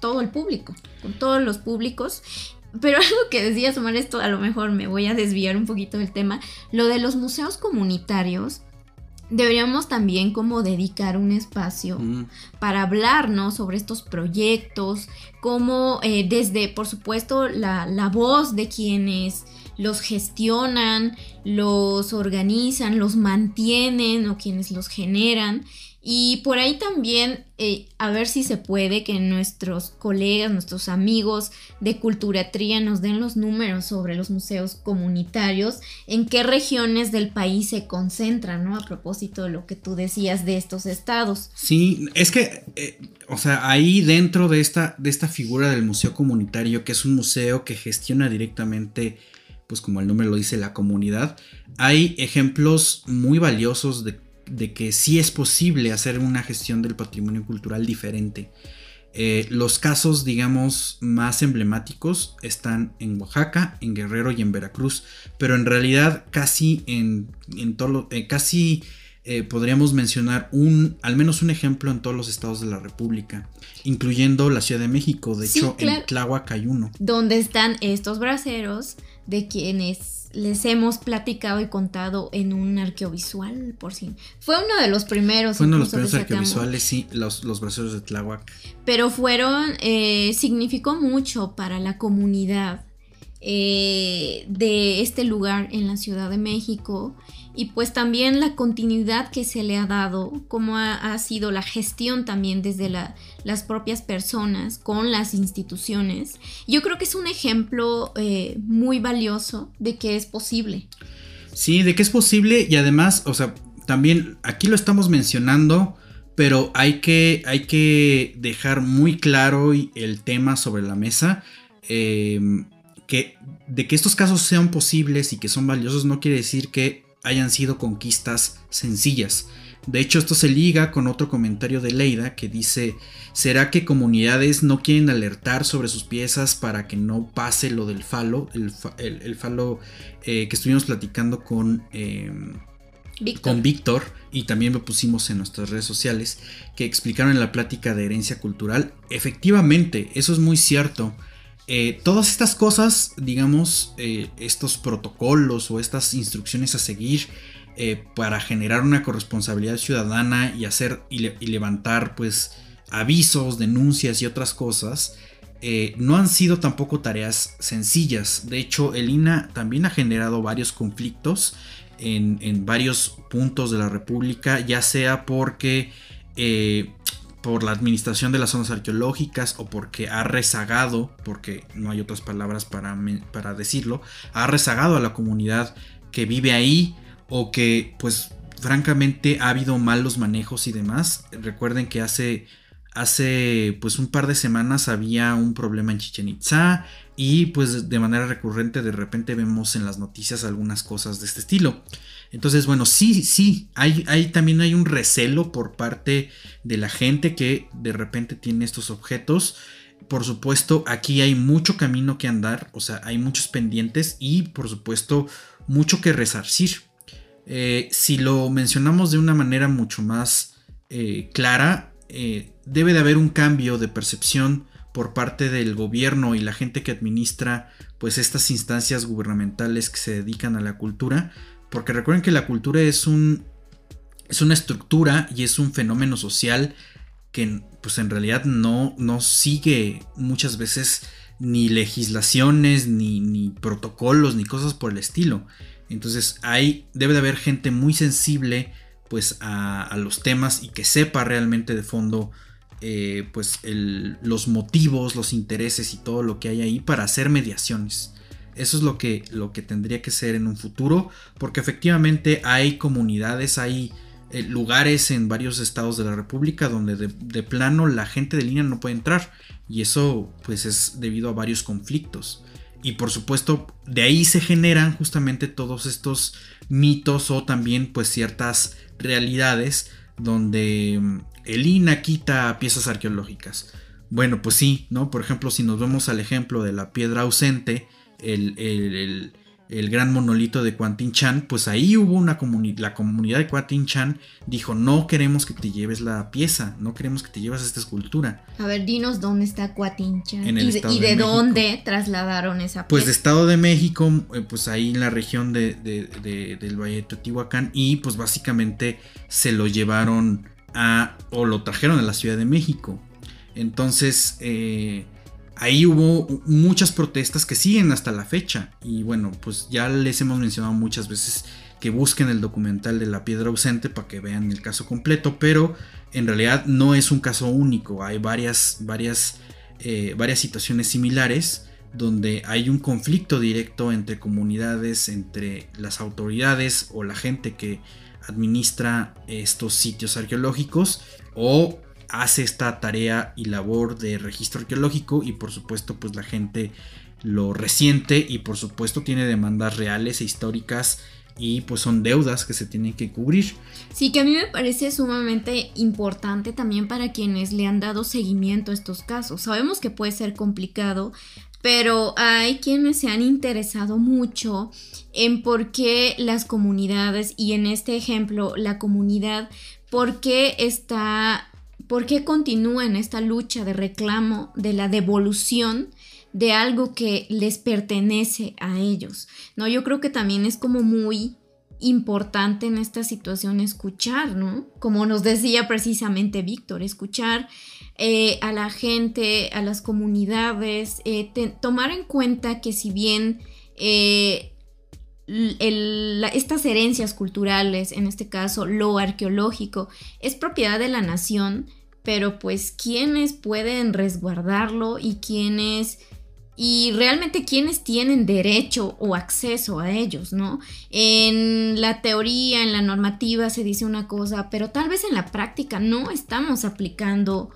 todo el público, con todos los públicos. Pero (laughs) algo que decía Omar, esto a lo mejor me voy a desviar un poquito del tema, lo de los museos comunitarios. Deberíamos también como dedicar un espacio mm. para hablar, Sobre estos proyectos, como eh, desde, por supuesto, la, la voz de quienes los gestionan, los organizan, los mantienen o quienes los generan y por ahí también eh, a ver si se puede que nuestros colegas, nuestros amigos de Culturatría nos den los números sobre los museos comunitarios, en qué regiones del país se concentran, ¿no? A propósito de lo que tú decías de estos estados. Sí, es que, eh, o sea, ahí dentro de esta, de esta figura del museo comunitario, que es un museo que gestiona directamente, pues como el nombre lo dice, la comunidad, hay ejemplos muy valiosos de de que sí es posible hacer una gestión del patrimonio cultural diferente. Eh, los casos, digamos, más emblemáticos están en Oaxaca, en Guerrero y en Veracruz, pero en realidad casi en, en todo, eh, casi eh, podríamos mencionar un, al menos un ejemplo en todos los estados de la República, incluyendo la Ciudad de México. De hecho, en Tláhuac hay uno. Donde están estos braceros de quienes les hemos platicado y contado en un arqueovisual, por si. Fue uno de los primeros. Fue uno de los primeros arqueovisuales, sí, los, los braceros de Tláhuac. Pero fueron, eh, significó mucho para la comunidad eh, de este lugar en la Ciudad de México y pues también la continuidad que se le ha dado, cómo ha, sido la gestión también desde las propias personas con las instituciones. Yo creo que es un ejemplo eh, muy valioso de que es posible. Sí, de que es posible y además, o sea, también aquí lo estamos mencionando, pero hay que, hay que dejar muy claro el tema sobre la mesa. Eh, que de que estos casos sean posibles y que son valiosos no quiere decir que hayan sido conquistas sencillas. De hecho, esto se liga con otro comentario de Leida que dice, ¿será que comunidades no quieren alertar sobre sus piezas para que no pase lo del falo? El, falo eh, que estuvimos platicando con... Em, con Víctor y también lo pusimos en nuestras redes sociales que explicaron en la plática de herencia cultural. Efectivamente, eso es muy cierto. Eh, todas estas cosas, digamos, eh, estos protocolos o estas instrucciones a seguir eh, para generar una corresponsabilidad ciudadana y hacer y, levantar pues avisos, denuncias y otras cosas, no han sido tampoco tareas sencillas. De hecho, el INA también ha generado varios conflictos en, en varios puntos de la República, ya sea porque por la administración de las zonas arqueológicas o porque ha rezagado, porque no hay otras palabras para, para decirlo, ha rezagado a la comunidad que vive ahí o que pues francamente ha habido malos manejos y demás. Recuerden que hace hace pues un par de semanas había un problema en Chichen Itza y pues de manera recurrente de repente vemos en las noticias algunas cosas de este estilo. Entonces, bueno, sí, sí, hay, también hay un recelo por parte de la gente que de repente tiene estos objetos. por supuesto, aquí hay mucho camino que andar, o sea, hay muchos pendientes y, por supuesto, mucho que resarcir. Eh, si lo mencionamos de una manera mucho más eh, clara, eh, debe de haber un cambio de percepción por parte del gobierno y la gente que administra pues estas instancias gubernamentales que se dedican a la cultura, porque recuerden que la cultura es un es una estructura y es un fenómeno social que pues en realidad no, no sigue muchas veces ni legislaciones, ni, ni, protocolos, ni cosas por el estilo. Entonces hay, debe de haber gente muy sensible pues a, los temas y que sepa realmente de fondo eh, pues los motivos, los intereses y todo lo que hay ahí para hacer mediaciones. Eso es lo que, lo que tendría que ser en un futuro, porque efectivamente hay comunidades, hay eh, lugares en varios estados de la República donde de, plano la gente de línea no puede entrar y eso pues es debido a varios conflictos. Y por supuesto de ahí se generan justamente todos estos mitos o también pues ciertas realidades donde mm, el INA quita piezas arqueológicas. Bueno, pues sí, ¿no? Por ejemplo, si nos vemos al ejemplo de la piedra ausente, el, el el gran monolito de Quantin Chan, pues ahí hubo una comunidad, la comunidad de Quantin Chan dijo, no queremos que te lleves la pieza, no queremos que te lleves esta escultura. A ver, dinos dónde está Quantin Chan y, de, dónde trasladaron esa pieza. Pues de Estado de México, eh, pues ahí en la región de, del Valle de Teotihuacán y pues básicamente se lo llevaron a, o lo trajeron a la Ciudad de México. Entonces, eh, ahí hubo muchas protestas que siguen hasta la fecha. Y bueno, pues ya les hemos mencionado muchas veces que busquen el documental de la piedra ausente para que vean el caso completo, pero en realidad no es un caso único, hay varias, varias, eh, varias situaciones similares donde hay un conflicto directo entre comunidades, entre las autoridades o la gente que administra estos sitios arqueológicos o hace esta tarea y labor de registro arqueológico y por supuesto pues la gente lo resiente y por supuesto tiene demandas reales e históricas y pues son deudas que se tienen que cubrir. Sí, que a mí me parece sumamente importante también para quienes le han dado seguimiento a estos casos. Sabemos que puede ser complicado, pero hay quienes se han interesado mucho en por qué las comunidades, y en este ejemplo la comunidad, por qué está ¿Por qué continúa en esta lucha de reclamo de la devolución de algo que les pertenece a ellos? No, yo creo que también es como muy importante en esta situación escuchar, ¿no? Como nos decía precisamente Víctor, escuchar eh, a la gente, a las comunidades, eh, tomar en cuenta que si bien eh, estas herencias culturales, en este caso lo arqueológico, es propiedad de la nación, pero pues quiénes pueden resguardarlo y quiénes y realmente quiénes tienen derecho o acceso a ellos, ¿no? En la teoría, en la normativa se dice una cosa, pero tal vez en la práctica no estamos aplicando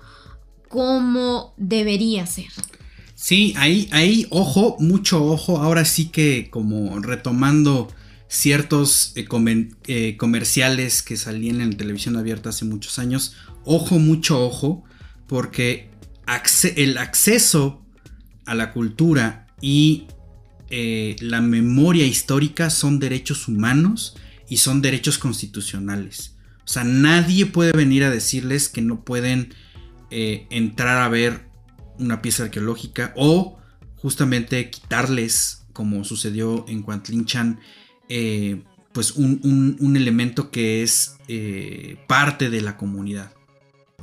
como debería ser. Sí, ahí, ahí, ojo, mucho ojo, ahora sí que como retomando ciertos eh, eh, comerciales que salían en televisión abierta hace muchos años, ojo, mucho ojo, porque el acceso a la cultura y eh, la memoria histórica son derechos humanos y son derechos constitucionales. O sea, nadie puede venir a decirles que no pueden eh, entrar a ver una pieza arqueológica o justamente quitarles, como sucedió en Cuantlinchan, eh, pues un, elemento que es parte de la comunidad.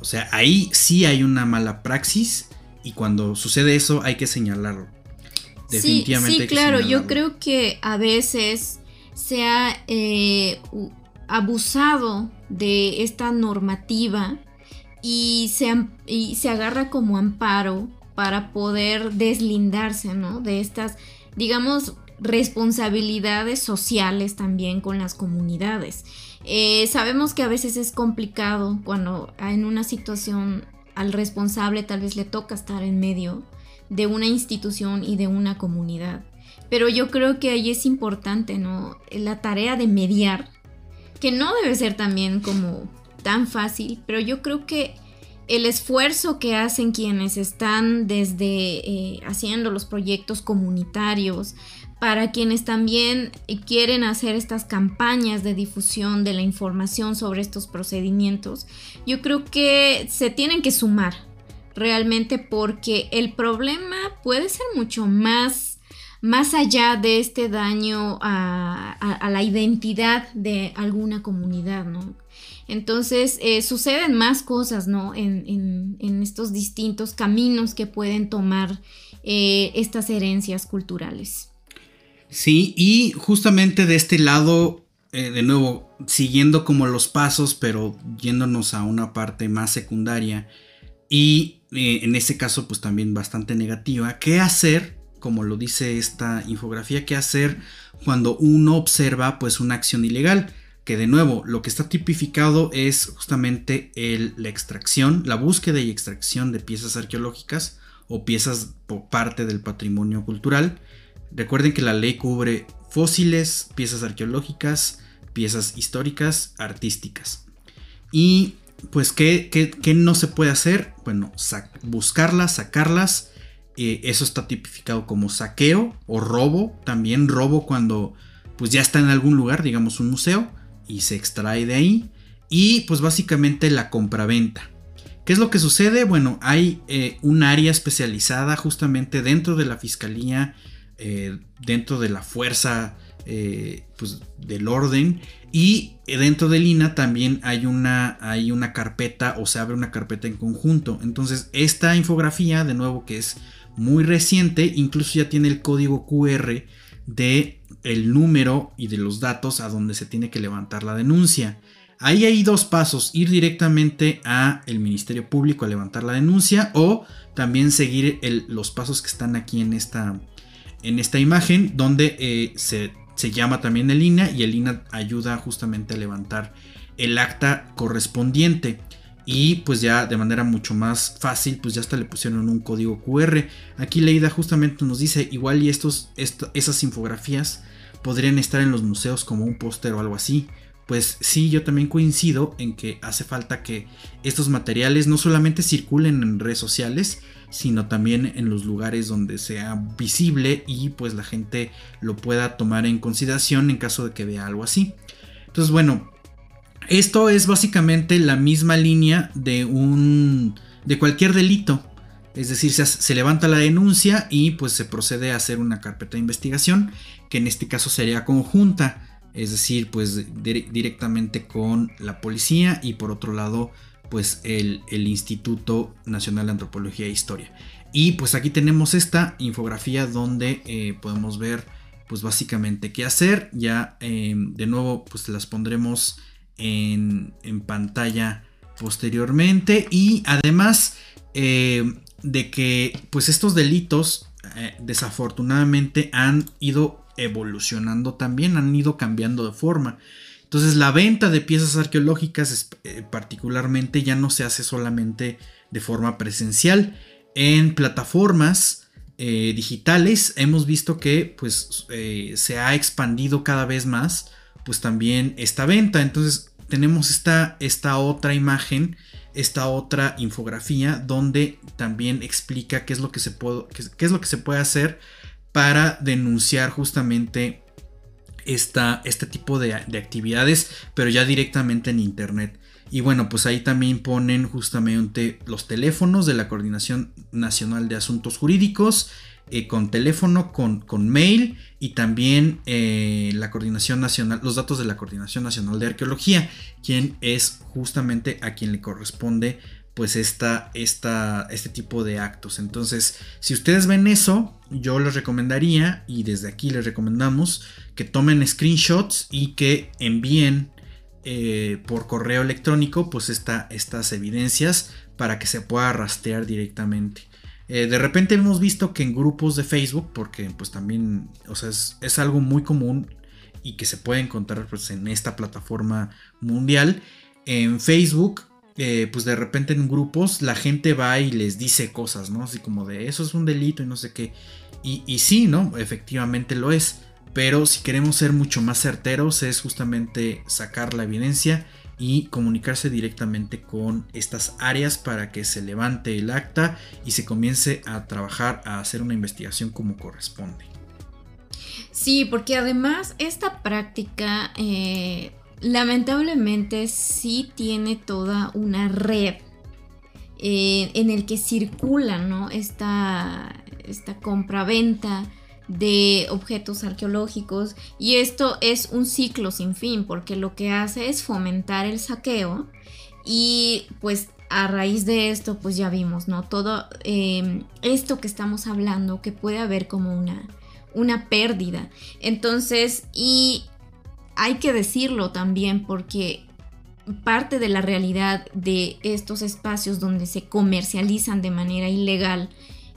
O sea, ahí sí hay una mala praxis y cuando sucede eso hay que señalarlo. Definitivamente. Sí, sí claro, yo creo que a veces se ha eh, abusado de esta normativa y se, y se agarra como amparo para poder deslindarse, ¿no? De estas, digamos, responsabilidades sociales también con las comunidades. Eh, sabemos que a veces es complicado cuando en una situación al responsable tal vez le toca estar en medio de una institución y de una comunidad. Pero yo creo que ahí es importante, ¿no? La tarea de mediar, que no debe ser también como tan fácil, pero yo creo que el esfuerzo que hacen quienes están desde eh, haciendo los proyectos comunitarios, para quienes también quieren hacer estas campañas de difusión de la información sobre estos procedimientos, yo creo que se tienen que sumar realmente porque el problema puede ser mucho más, más allá de este daño a, la identidad de alguna comunidad, ¿no? Entonces eh, suceden más cosas, ¿no? En, estos distintos caminos que pueden tomar eh, estas herencias culturales. Sí, y justamente de este lado, eh, de nuevo, siguiendo como los pasos, pero yéndonos a una parte más secundaria y eh, en ese caso pues también bastante negativa, ¿qué hacer? Como lo dice esta infografía, ¿qué hacer cuando uno observa pues una acción ilegal? Que de nuevo, lo que está tipificado es justamente la extracción, la búsqueda y extracción de piezas arqueológicas o piezas por parte del patrimonio cultural Recuerden que la ley cubre fósiles, piezas arqueológicas, piezas históricas, artísticas. Y pues, ¿qué, no se puede hacer? Bueno, buscarlas, sacarlas. Eh, eso está tipificado como saqueo o robo. También robo cuando pues ya está en algún lugar, digamos un museo, y se extrae de ahí. Y pues básicamente la compraventa. ¿Qué es lo que sucede? Bueno, hay eh, un área especializada justamente dentro de la Fiscalía eh, dentro de la fuerza eh, pues, del orden y dentro del INA también hay una, hay una carpeta o se abre una carpeta en conjunto. Entonces esta infografía, de nuevo que es muy reciente, incluso ya tiene el código QR de el número y de los datos a donde se tiene que levantar la denuncia. Ahí hay dos pasos, ir directamente a el Ministerio Público a levantar la denuncia o también seguir los pasos que están aquí en esta, en esta imagen donde eh, se, llama también el INA y el INA ayuda justamente a levantar el acta correspondiente. Y pues ya de manera mucho más fácil pues ya hasta le pusieron un código QR aquí Leida justamente nos dice igual y estos esas infografías podrían estar en los museos como un póster o algo así pues sí, yo también coincido en que hace falta que estos materiales no solamente circulen en redes sociales, sino también en los lugares donde sea visible y pues la gente lo pueda tomar en consideración en caso de que vea algo así. Entonces, bueno, esto es básicamente la misma línea de un de cualquier delito. Es decir, se, levanta la denuncia y pues se procede a hacer una carpeta de investigación, que en este caso sería conjunta, es decir, pues directamente con la policía y por otro lado pues el, Instituto Nacional de Antropología e Historia. Y pues aquí tenemos esta infografía donde eh, podemos ver pues básicamente qué hacer. Ya em, de nuevo pues las pondremos en, pantalla posteriormente. Y además em, de que pues estos delitos eh, desafortunadamente han ido evolucionando también, han ido cambiando de forma. Entonces la venta de piezas arqueológicas eh, particularmente ya no se hace solamente de forma presencial. En plataformas eh, digitales hemos visto que pues eh, se ha expandido cada vez más pues también esta venta. Entonces tenemos esta, esta otra imagen, esta otra infografía donde también explica qué es lo que se puede, qué es lo que se puede hacer para denunciar justamente este tipo de, actividades, pero ya directamente en internet. Y bueno, pues ahí también ponen justamente los teléfonos de la Coordinación Nacional de Asuntos Jurídicos, eh, con teléfono, con, con, mail y también eh, la Coordinación Nacional, los datos de la Coordinación Nacional de Arqueología, quien es justamente a quien le corresponde pues esta, esta, este tipo de actos. Entonces, si ustedes ven eso, yo les recomendaría, y desde aquí les recomendamos, que tomen screenshots y que envíen eh, por correo electrónico pues estas evidencias para que se pueda rastrear directamente. Eh, de repente hemos visto que en grupos de Facebook, porque pues también, o sea, es, es algo muy común y que se puede encontrar pues, en esta plataforma mundial, en Facebook eh, pues de repente en grupos la gente va y les dice cosas, ¿no? Así como de eso es un delito y no sé qué. Y, sí, ¿no? Efectivamente lo es. Pero si queremos ser mucho más certeros es justamente sacar la evidencia y comunicarse directamente con estas áreas para que se levante el acta y se comience a trabajar, a hacer una investigación como corresponde. Sí, porque además esta práctica eh, lamentablemente sí tiene toda una red eh, en el que circula ¿no? esta, esta compra-venta de objetos arqueológicos y esto es un ciclo sin fin porque lo que hace es fomentar el saqueo y pues a raíz de esto pues ya vimos, ¿no? Todo em, esto que estamos hablando que puede haber como una, una pérdida. Entonces, y hay que decirlo también porque parte de la realidad de estos espacios donde se comercializan de manera ilegal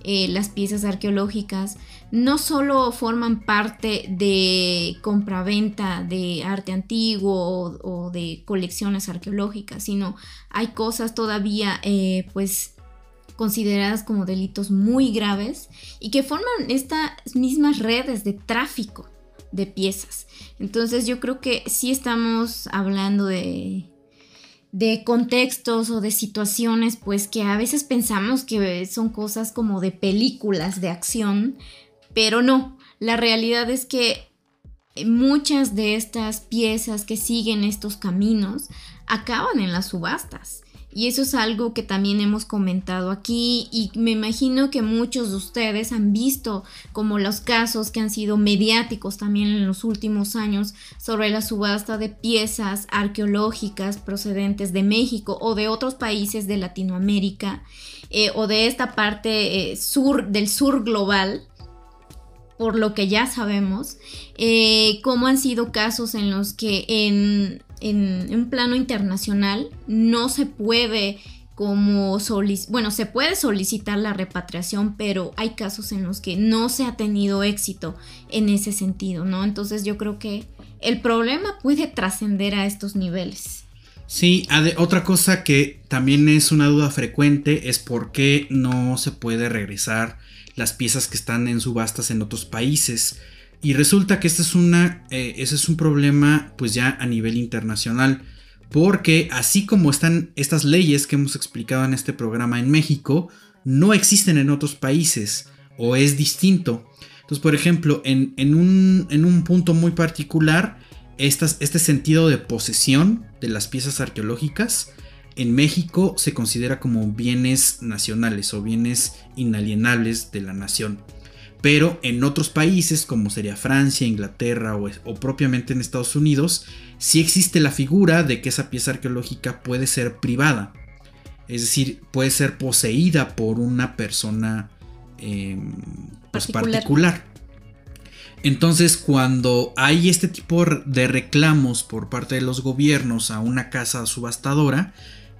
eh, las piezas arqueológicas no solo forman parte de compraventa de arte antiguo o, de colecciones arqueológicas, sino hay cosas todavía eh, pues consideradas como delitos muy graves y que forman estas mismas redes de tráfico de piezas. Entonces yo creo que sí estamos hablando de de contextos o de situaciones, pues que a veces pensamos que son cosas como de películas de acción, pero no, la realidad es que muchas de estas piezas que siguen estos caminos acaban en las subastas. Y eso es algo que también hemos comentado aquí y me imagino que muchos de ustedes han visto como los casos que han sido mediáticos también en los últimos años sobre la subasta de piezas arqueológicas procedentes de México o de otros países de Latinoamérica eh, o de esta parte eh, sur del sur global por lo que ya sabemos, eh, cómo han sido casos en los que en, un plano internacional no se puede como bueno, se puede solicitar la repatriación, pero hay casos en los que no se ha tenido éxito en ese sentido, ¿no? Entonces yo creo que el problema puede trascender a estos niveles. Sí, otra cosa que también es una duda frecuente es por qué no se puede regresar las piezas que están en subastas en otros países. Y resulta que este es, eh, ese es un problema pues ya a nivel internacional. Porque así como están estas leyes que hemos explicado en este programa en México, no existen en otros países o es distinto. Entonces, por ejemplo, en un, punto muy particular, este sentido de posesión de las piezas arqueológicas en México se considera como bienes nacionales o bienes inalienables de la nación. Pero en otros países, como sería Francia, Inglaterra o, propiamente en Estados Unidos, sí existe la figura de que esa pieza arqueológica puede ser privada. Es decir, puede ser poseída por una persona em, pues, particular. Entonces, cuando hay este tipo de reclamos por parte de los gobiernos a una casa subastadora,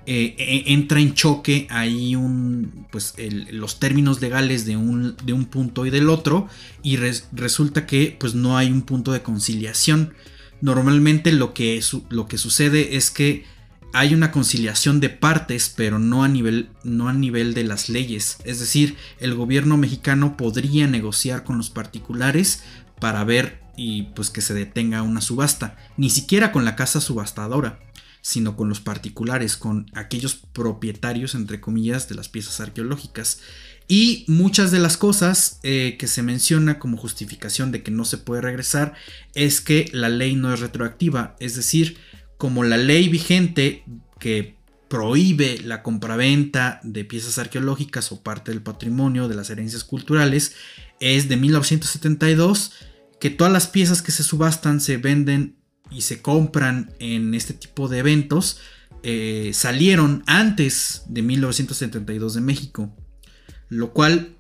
eh, e, entra en choque ahí un, pues los términos legales de un, punto y del otro y resulta que pues no hay un punto de conciliación. Normalmente lo que, lo que sucede es que hay una conciliación de partes, pero no a, nivel, no a nivel de las leyes. Es decir, el gobierno mexicano podría negociar con los particulares para ver y pues que se detenga una subasta, ni siquiera con la casa subastadora sino con los particulares, con aquellos propietarios, entre comillas, de las piezas arqueológicas. Y muchas de las cosas eh, que se menciona como justificación de que no se puede regresar es que la ley no es retroactiva, es decir, como la ley vigente que prohíbe la compraventa de piezas arqueológicas o parte del patrimonio de las herencias culturales es de 1972, que todas las piezas que se subastan se venden y se compran en este tipo de eventos eh, salieron antes de 1972 de México. Lo cual,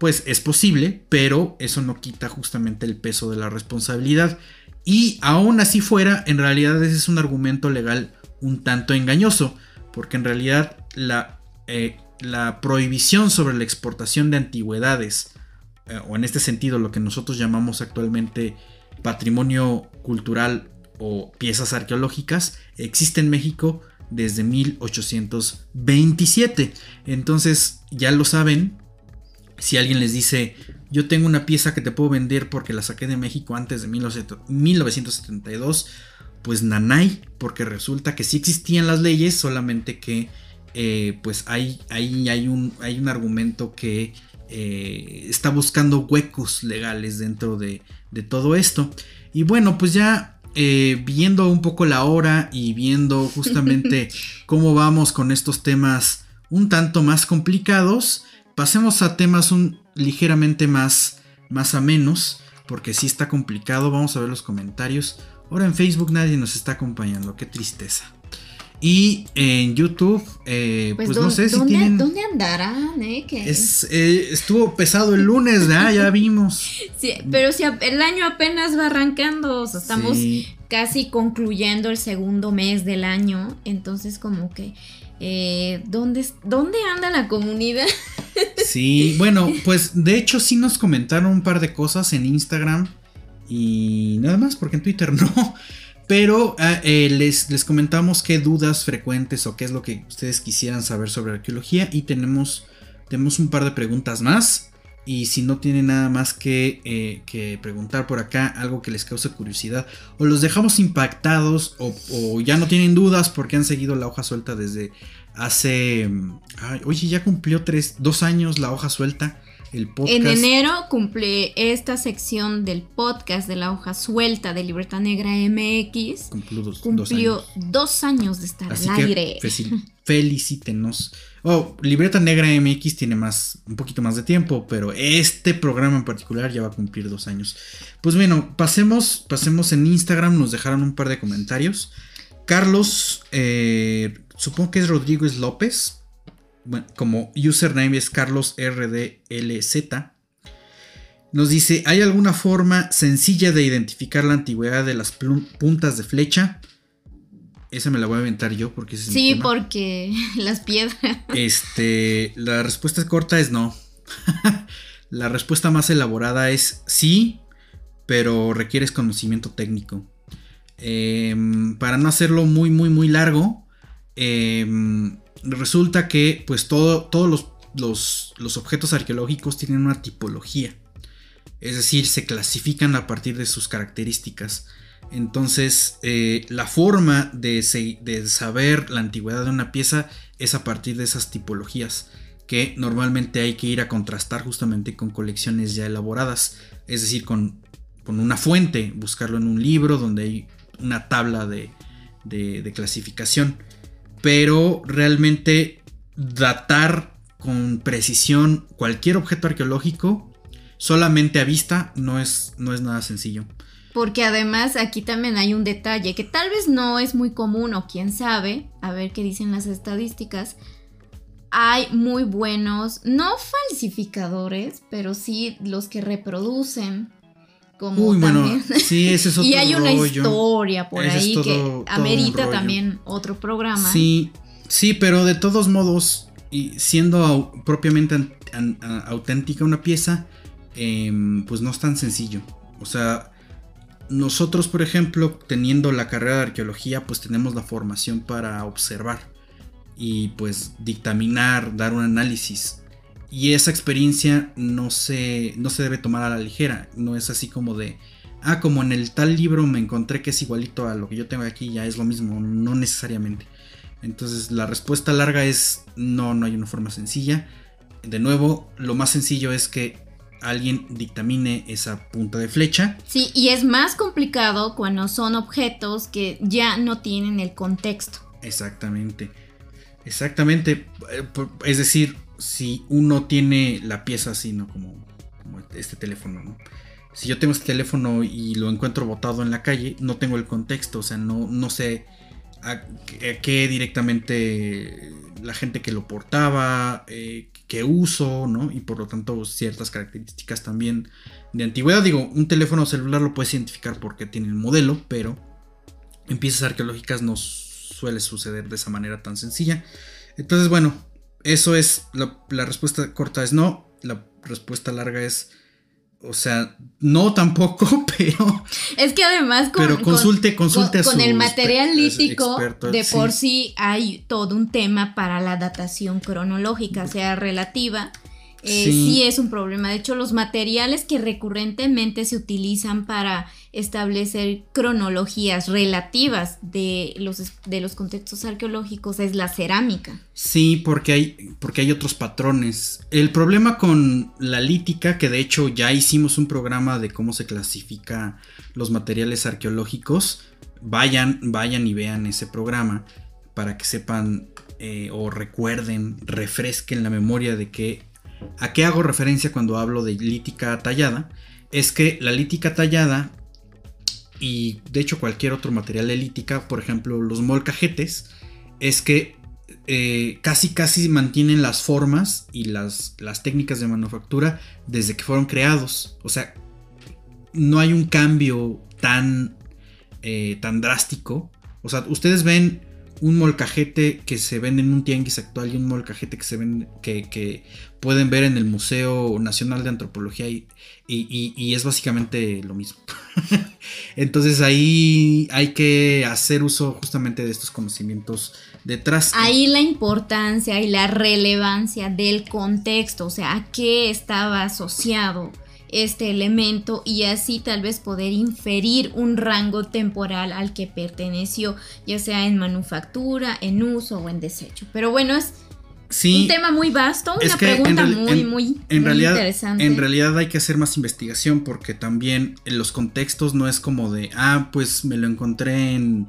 pues es posible, pero eso no quita justamente el peso de la responsabilidad. Y aún así fuera, en realidad ese es un argumento legal un tanto engañoso, porque en realidad la, eh, la prohibición sobre la exportación de antigüedades, eh, o en este sentido lo que nosotros llamamos actualmente patrimonio cultural o piezas arqueológicas existe en México desde 1827. Entonces, ya lo saben, si alguien les dice, yo tengo una pieza que te puedo vender porque la saqué de México antes de 1972, pues nanay, porque resulta que sí existían las leyes, solamente que eh, pues hay, un, hay un argumento que eh, está buscando huecos legales dentro de, de, todo esto. Y bueno, pues ya eh, viendo un poco la hora y viendo justamente (laughs) cómo vamos con estos temas un tanto más complicados, pasemos a temas un, ligeramente más, más amenos, porque sí está complicado. Vamos a ver los comentarios. Ahora en Facebook nadie nos está acompañando, qué tristeza. Y en YouTube, eh, pues, pues no sé si ¿dónde, tienen. ¿Dónde andarán? Eh? Es, eh, estuvo pesado el lunes, ¿ya? ya vimos. (laughs) Sí, pero si el año apenas va arrancando, o sea, estamos casi concluyendo el segundo mes del año, entonces como que eh, ¿dónde, ¿dónde anda la comunidad? (laughs) Sí, bueno, pues de hecho sí nos comentaron un par de cosas en Instagram y nada más, porque en Twitter no. Pero ah, eh, les, les, comentamos qué dudas frecuentes o qué es lo que ustedes quisieran saber sobre arqueología y tenemos, tenemos un par de preguntas más. Y si no tienen nada más que, eh, que, preguntar por acá, algo que les cause curiosidad, o los dejamos impactados, o, ya no tienen dudas porque han seguido la hoja suelta desde hace. oye, ya cumplió tres, dos años la hoja suelta. El podcast. En enero cumple esta sección del podcast de la hoja suelta de Libertad Negra MX. Cumplió dos, años. de estar al aire. (laughs) felicítenos. Oh, Libreta Negra MX tiene más, un poquito más de tiempo, pero este programa en particular ya va a cumplir dos años. Pues bueno, pasemos, pasemos en Instagram, nos dejaron un par de comentarios. Carlos, eh, supongo que es Rodríguez López, bueno, como username es Carlos RDLZ. Nos dice, ¿hay alguna forma sencilla de identificar la antigüedad de las puntas de flecha? Esa me la voy a aventar yo porque es Sí, porque (laughs) las piedras. Este, la respuesta corta es no. (laughs) la respuesta más elaborada es sí, pero requieres conocimiento técnico. Em, para no hacerlo muy, muy, muy largo, em, resulta que pues todo, todos los, los, los objetos arqueológicos tienen una tipología. Es decir, se clasifican a partir de sus características. Entonces, eh, la forma de, saber la antigüedad de una pieza es a partir de esas tipologías, que normalmente hay que ir a contrastar justamente con colecciones ya elaboradas, es decir, con, una fuente, buscarlo en un libro donde hay una tabla de, de clasificación. Pero realmente datar con precisión cualquier objeto arqueológico solamente a vista no es, no es nada sencillo. Porque además aquí también hay un detalle que tal vez no es muy común o quién sabe, a ver qué dicen las estadísticas. Hay muy buenos, no falsificadores, pero sí los que reproducen. Como Uy, bueno, sí, ese es (laughs) otro Y hay una historia por ahí que amerita también otro programa. Sí, sí, pero de todos modos, y siendo propiamente auténtica una pieza, em, pues no es tan sencillo. O sea, nosotros, por ejemplo, teniendo la carrera de arqueología, pues tenemos la formación para observar y pues dictaminar, dar un análisis. Y esa experiencia no se, no se debe tomar a la ligera, no es así como de, ah, como en el tal libro me encontré que es igualito a lo que yo tengo aquí, ya es lo mismo, no necesariamente. Entonces la respuesta larga es no, no hay una forma sencilla. De nuevo, lo más sencillo es que alguien dictamine esa punta de flecha. Sí, y es más complicado cuando son objetos que ya no tienen el contexto. Exactamente. Exactamente. Eh, es decir, si uno tiene la pieza así, ¿no? Como, este teléfono, ¿no? Si yo tengo este teléfono y lo encuentro botado en la calle, no tengo el contexto, o sea, no, no sé a, qué directamente la gente que lo portaba, eh, qué uso, ¿no? Y por lo tanto ciertas características también de antigüedad. Digo, un teléfono celular lo puedes identificar porque tiene el modelo, pero en piezas arqueológicas no suele suceder de esa manera tan sencilla. Entonces, bueno, eso es, la, la respuesta corta es no, la respuesta larga es o sea, no tampoco, (laughs) pero. Es que además con, pero consulte, consulte con, el material lítico de por sí. hay todo un tema para la datación cronológica, sea relativa. Eh, sí. es un problema. De hecho, los materiales que recurrentemente se utilizan para establecer cronologías relativas de los, de los contextos arqueológicos es la cerámica. Sí, porque hay, porque hay otros patrones. El problema con la lítica, que de hecho ya hicimos un programa de cómo se clasifica los materiales arqueológicos, vayan, vayan y vean ese programa para que sepan eh, o recuerden, refresquen la memoria de que a qué hago referencia cuando hablo de lítica tallada. Es que la lítica tallada y de hecho cualquier otro material de lítica, por ejemplo los molcajetes, es que eh, casi casi mantienen las formas y las, las técnicas de manufactura desde que fueron creados. O sea, no hay un cambio tan, eh, tan drástico. O sea, ustedes ven un molcajete que se vende en un tianguis actual y un molcajete que se ven que, pueden ver en el Museo Nacional de Antropología y, y, es básicamente lo mismo. (laughs) Entonces ahí hay que hacer uso justamente de estos conocimientos detrás. Ahí la importancia y la relevancia del contexto, o sea, a qué estaba asociado este elemento y así tal vez poder inferir un rango temporal al que perteneció, ya sea en manufactura, en uso o en desecho. Pero bueno, es un tema muy vasto, una pregunta muy, muy, en realidad, interesante. En realidad hay que hacer más investigación porque también en los contextos no es como de, ah, pues me lo encontré en,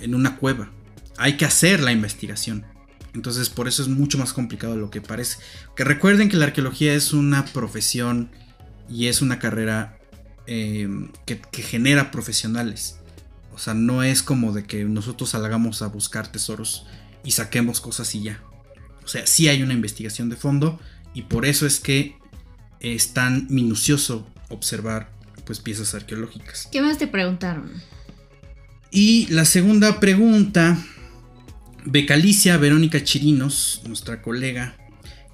en una cueva. Hay que hacer la investigación. Entonces por eso es mucho más complicado de lo que parece. Que recuerden que la arqueología es una profesión y es una carrera em, que, genera profesionales. O sea, no es como de que nosotros salgamos a buscar tesoros y saquemos cosas y ya. O sea, sí hay una investigación de fondo y por eso es que es tan minucioso observar pues piezas arqueológicas. ¿Qué más te preguntaron? Y la segunda pregunta, Becalicia Verónica Chirinos, nuestra colega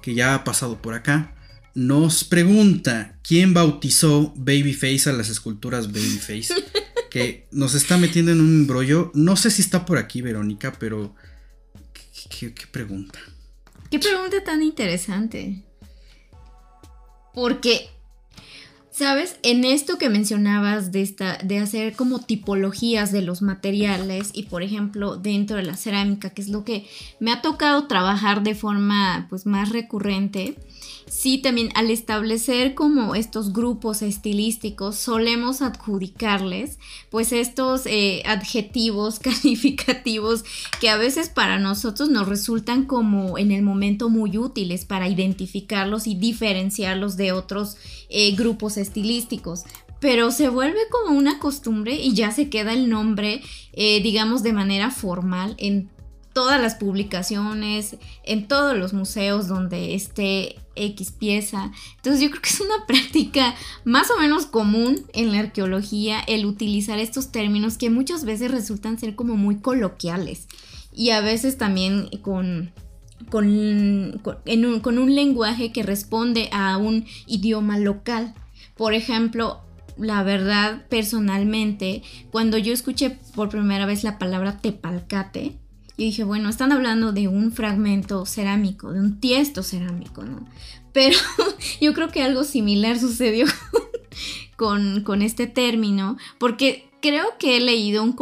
que ya ha pasado por acá, nos pregunta quién bautizó Babyface a las esculturas Babyface. (laughs) que nos está metiendo en un embrollo. No sé si está por aquí, Verónica, pero. ¿Qué, pregunta? Qué pregunta tan interesante. Porque Sabes, en esto que mencionabas de, esta, de hacer como tipologías de los materiales y por ejemplo dentro de la cerámica, que es lo que me ha tocado trabajar de forma pues más recurrente, sí también al establecer como estos grupos estilísticos solemos adjudicarles pues estos eh, adjetivos (laughs) calificativos que a veces para nosotros nos resultan como en el momento muy útiles para identificarlos y diferenciarlos de otros eh, grupos estilísticos pero se vuelve como una costumbre y ya se queda el nombre, eh, digamos, de manera formal en todas las publicaciones, en todos los museos donde esté X pieza. Entonces yo creo que es una (laughs) práctica más o menos común en la arqueología el utilizar estos términos que muchas veces resultan ser como muy coloquiales y a veces también con, con, con un lenguaje que responde a un idioma local. Por ejemplo, la verdad, personalmente, cuando yo escuché por primera vez la palabra tepalcate, y dije, bueno, están hablando de un fragmento cerámico, de un tiesto cerámico, ¿no? Pero (laughs) yo creo que algo similar sucedió (laughs) con, este término, porque creo que he leído un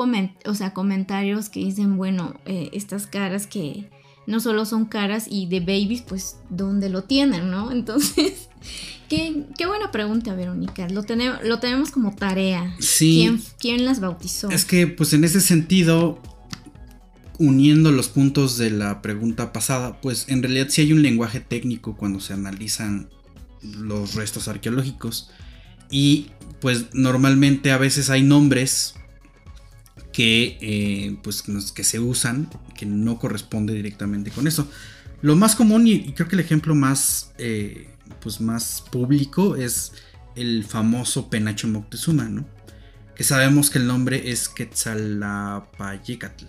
o sea, comentarios que dicen, bueno, eh, estas caras que no solo son caras y de babies, pues, ¿dónde lo tienen, no? (laughs) Entonces, qué, buena pregunta, Verónica. Lo, tenemos, lo tenemos como tarea. Sí. ¿Quién, ¿Quién las bautizó? Es que, pues, en ese sentido, uniendo los puntos de la pregunta pasada, pues en realidad sí hay un lenguaje técnico cuando se analizan los restos arqueológicos. Y pues normalmente a veces hay nombres que, eh, pues, que se usan que no corresponde directamente con eso. Lo más común y, creo que el ejemplo más, eh, pues más público es el famoso penacho Moctezuma, ¿no? Que sabemos que el nombre es Quetzalapayecatl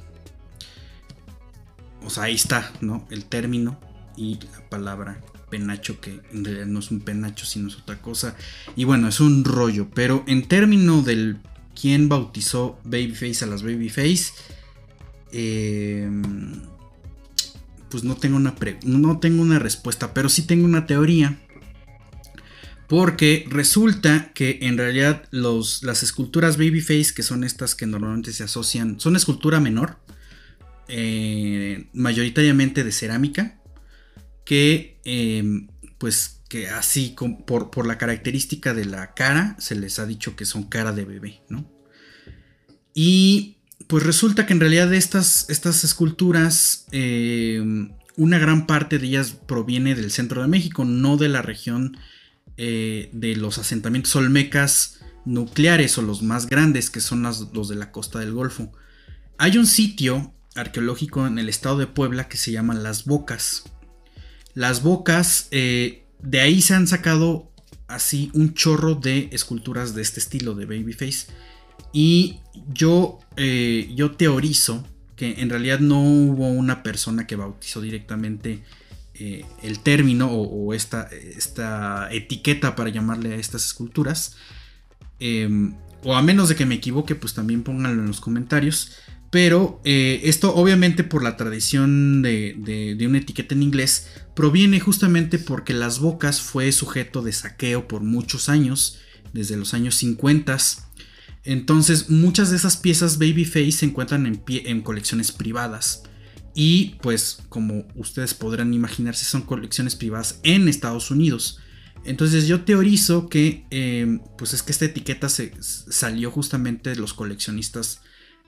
o sea, ahí está, ¿no? El término y la palabra penacho, que en realidad no es un penacho, sino es otra cosa. Y bueno, es un rollo, pero en término del quién bautizó Babyface a las Babyface, eh, pues no tengo, una no tengo una respuesta, pero sí tengo una teoría. Porque resulta que en realidad los, las esculturas babyface, que son estas que normalmente se asocian, son escultura menor, eh, mayoritariamente de cerámica, que em, pues que así por, por, la característica de la cara se les ha dicho que son cara de bebé, ¿no? Y pues resulta que en realidad estas, estas esculturas, em, una gran parte de ellas proviene del centro de México, no de la región eh, de los asentamientos olmecas nucleares o los más grandes que son los de la costa del Golfo. Hay un sitio arqueológico en el estado de Puebla que se llama Las Bocas. Las Bocas, eh, de ahí se han sacado así un chorro de esculturas de este estilo de Babyface. Y yo, eh, yo teorizo que en realidad no hubo una persona que bautizó directamente eh, el término o, esta, esta, etiqueta para llamarle a estas esculturas. Em, o a menos de que me equivoque, pues también pónganlo en los comentarios. Pero eh, esto obviamente por la tradición de, una etiqueta en inglés proviene justamente porque las bocas fue sujeto de saqueo por muchos años, desde los años 50. Entonces muchas de esas piezas Babyface se encuentran en, colecciones privadas. Y pues como ustedes podrán imaginarse son colecciones privadas en Estados Unidos. Entonces yo teorizo que em, pues es que esta etiqueta se, salió justamente de los coleccionistas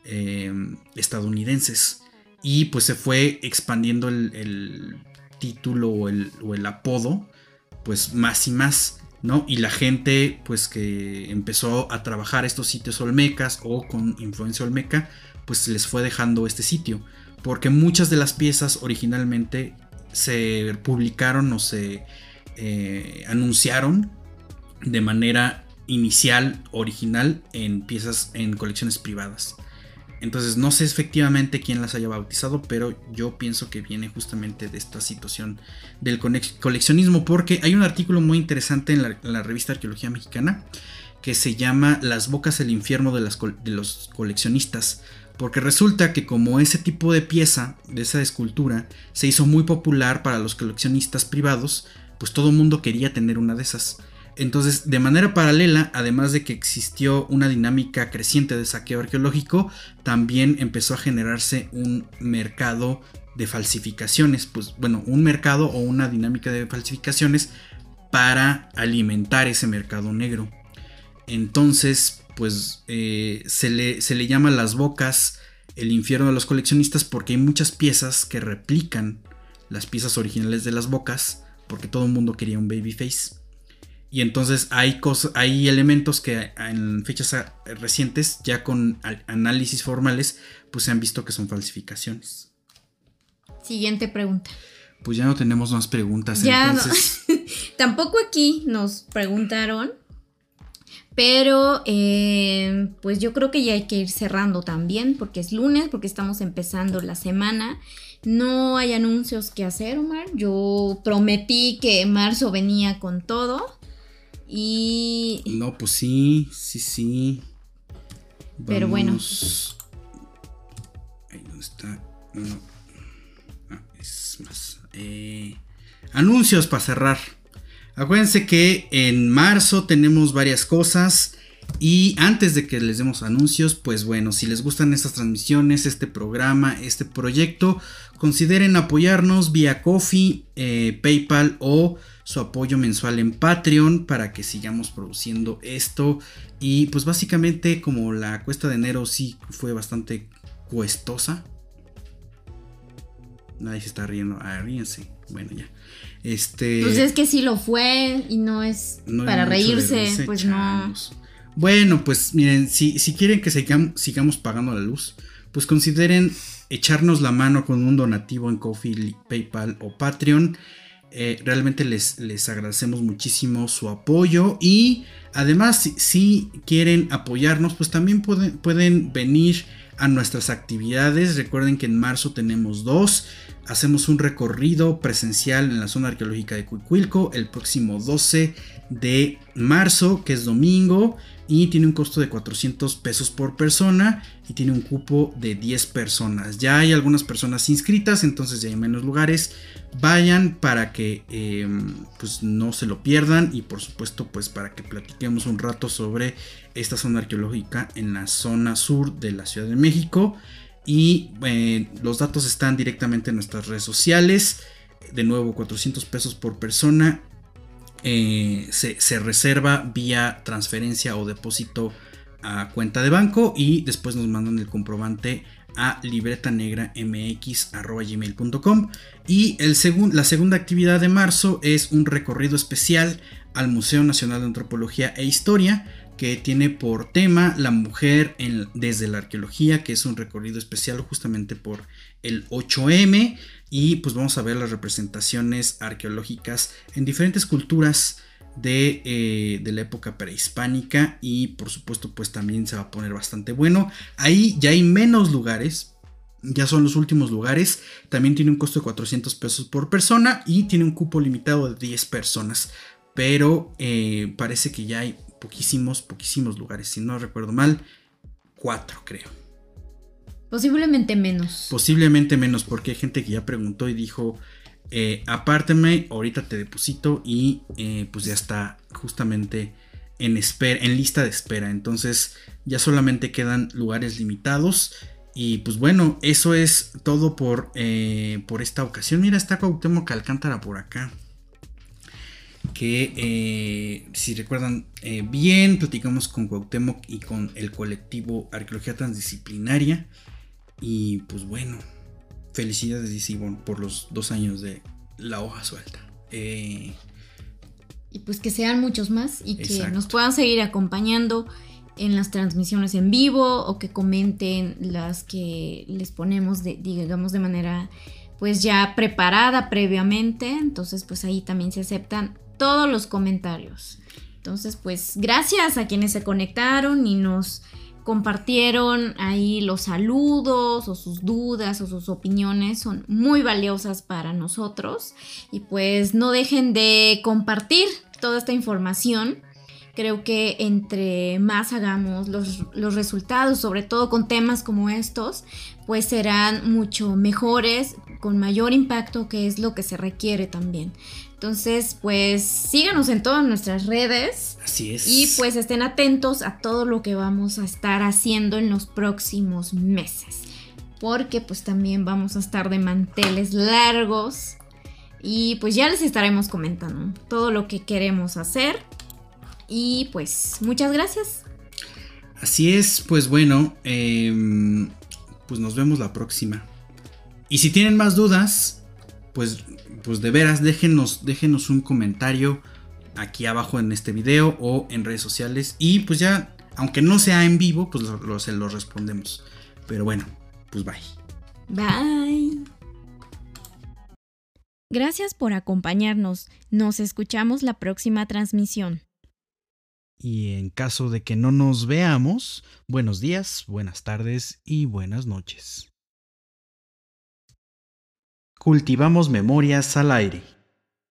em, estadounidenses. Y pues se fue expandiendo el, título o el, apodo pues más y más. ¿no? Y la gente pues que empezó a trabajar estos sitios olmecas o con influencia olmeca pues les fue dejando este sitio porque muchas de las piezas originalmente se publicaron o se eh, anunciaron de manera inicial, original, en piezas, en colecciones privadas. Entonces no sé efectivamente quién las haya bautizado, pero yo pienso que viene justamente de esta situación del coleccionismo, porque hay un artículo muy interesante en la, revista Arqueología Mexicana que se llama Las bocas del infierno de, de los coleccionistas, porque resulta que como ese tipo de pieza, de esa escultura, se hizo muy popular para los coleccionistas privados, pues todo el mundo quería tener una de esas. Entonces, de manera paralela, además de que existió una dinámica creciente de saqueo arqueológico, también empezó a generarse un mercado de falsificaciones, pues bueno, un mercado o una dinámica de falsificaciones para alimentar ese mercado negro. Entonces, pues eh, se, le, se le llama las bocas el infierno de los coleccionistas porque hay muchas piezas que replican las piezas originales de las bocas porque todo el mundo quería un babyface. Y entonces hay, cosas, hay elementos que en fechas recientes, ya con análisis formales, pues se han visto que son falsificaciones. Siguiente pregunta. Pues ya no tenemos más preguntas. Ya (laughs) Tampoco aquí nos preguntaron pero eh, pues yo creo que ya hay que ir cerrando también porque es lunes, porque estamos empezando la semana. No hay anuncios que hacer, Omar. Yo prometí que marzo venía con todo. Y... No, pues sí, sí, sí. Pero bueno. Ahí donde está. No. Ah, es más. Eh, anuncios para cerrar. Acuérdense que en marzo tenemos varias cosas. Y antes de que les demos anuncios, pues bueno, si les gustan estas transmisiones, este programa, este proyecto, consideren apoyarnos vía Coffee, eh, PayPal o su apoyo mensual en Patreon para que sigamos produciendo esto. Y pues básicamente como la cuesta de enero sí fue bastante cuestosa. Nadie se está riendo. Ah, ríense. Bueno, ya. Este. Pues es que sí lo fue y no es para reírse, pues no. Bueno, pues miren, si, si quieren que sigamos, pagando la luz, pues consideren echarnos la mano con un donativo en Coffee, PayPal o Patreon. Eh, realmente les, les, agradecemos muchísimo su apoyo y además si, quieren apoyarnos pues también pueden, pueden venir a nuestras actividades. Recuerden que en marzo tenemos dos. Hacemos un recorrido presencial en la zona arqueológica de Cuicuilco el próximo 12 de marzo, que es domingo. Y tiene un costo de 400 pesos por persona y tiene un cupo de 10 personas. Ya hay algunas personas inscritas, entonces ya hay menos lugares. Vayan para que em, pues no se lo pierdan y por supuesto pues para que platiquemos un rato sobre esta zona arqueológica en la zona sur de la Ciudad de México. Y eh, los datos están directamente en nuestras redes sociales. De nuevo, 400 pesos por persona eh, se, reserva vía transferencia o depósito a cuenta de banco y después nos mandan el comprobante a libretanegramx.gmail.com y el la segunda actividad de marzo es un recorrido especial al Museo Nacional de Antropología e Historia que tiene por tema la mujer desde la arqueología, que es un recorrido especial justamente por el 8M y pues vamos a ver las representaciones arqueológicas en diferentes culturas de, eh, de, la época prehispánica y por supuesto pues también se va a poner bastante bueno. Ahí ya hay menos lugares, ya son los últimos lugares, también tiene un costo de 400 pesos por persona y tiene un cupo limitado de 10 personas, pero eh, parece que ya hay poquísimos, poquísimos lugares, si no recuerdo mal, 4 creo. Posiblemente menos. Posiblemente menos, porque hay gente que ya preguntó y dijo, eh, apárteme, ahorita te deposito y eh, pues ya está justamente en, espera, en lista de espera. Entonces ya solamente quedan lugares limitados. Y pues bueno, eso es todo por, eh, por esta ocasión. Mira, está Cuauhtémoc Alcántara por acá. Que si recuerdan bien, platicamos con Cuauhtémoc y con el colectivo Arqueología Transdisciplinaria. Y pues bueno, felicidades Isibon por los dos años de la hoja suelta. Eh, y pues que sean muchos más y que nos puedan seguir acompañando en las transmisiones en vivo o que comenten las que les ponemos de, digamos de manera pues ya preparada previamente. Entonces pues ahí también se aceptan todos los comentarios. Entonces pues gracias a quienes se conectaron y nos compartieron ahí los saludos o sus dudas o sus opiniones son muy valiosas para nosotros y pues no dejen de compartir toda esta información. Creo que entre más hagamos los, los resultados, sobre todo con temas como estos, pues serán mucho mejores, con mayor impacto, que es lo que se requiere también. Entonces, pues síganos en todas nuestras redes. Así es. Y pues estén atentos a todo lo que vamos a estar haciendo en los próximos meses. Porque pues también vamos a estar de manteles largos. Y pues ya les estaremos comentando todo lo que queremos hacer. Y pues muchas gracias. Así es, pues bueno, em, pues nos vemos la próxima. Y si tienen más dudas, pues pues de veras déjenos, déjenos un comentario aquí abajo en este video o en redes sociales y pues ya, aunque no sea en vivo, pues lo, se lo respondemos. Pero bueno, pues bye. Bye. Gracias por acompañarnos. Nos escuchamos la próxima transmisión. Y en caso de que no nos veamos, buenos días, buenas tardes y buenas noches. Cultivamos memorias al aire.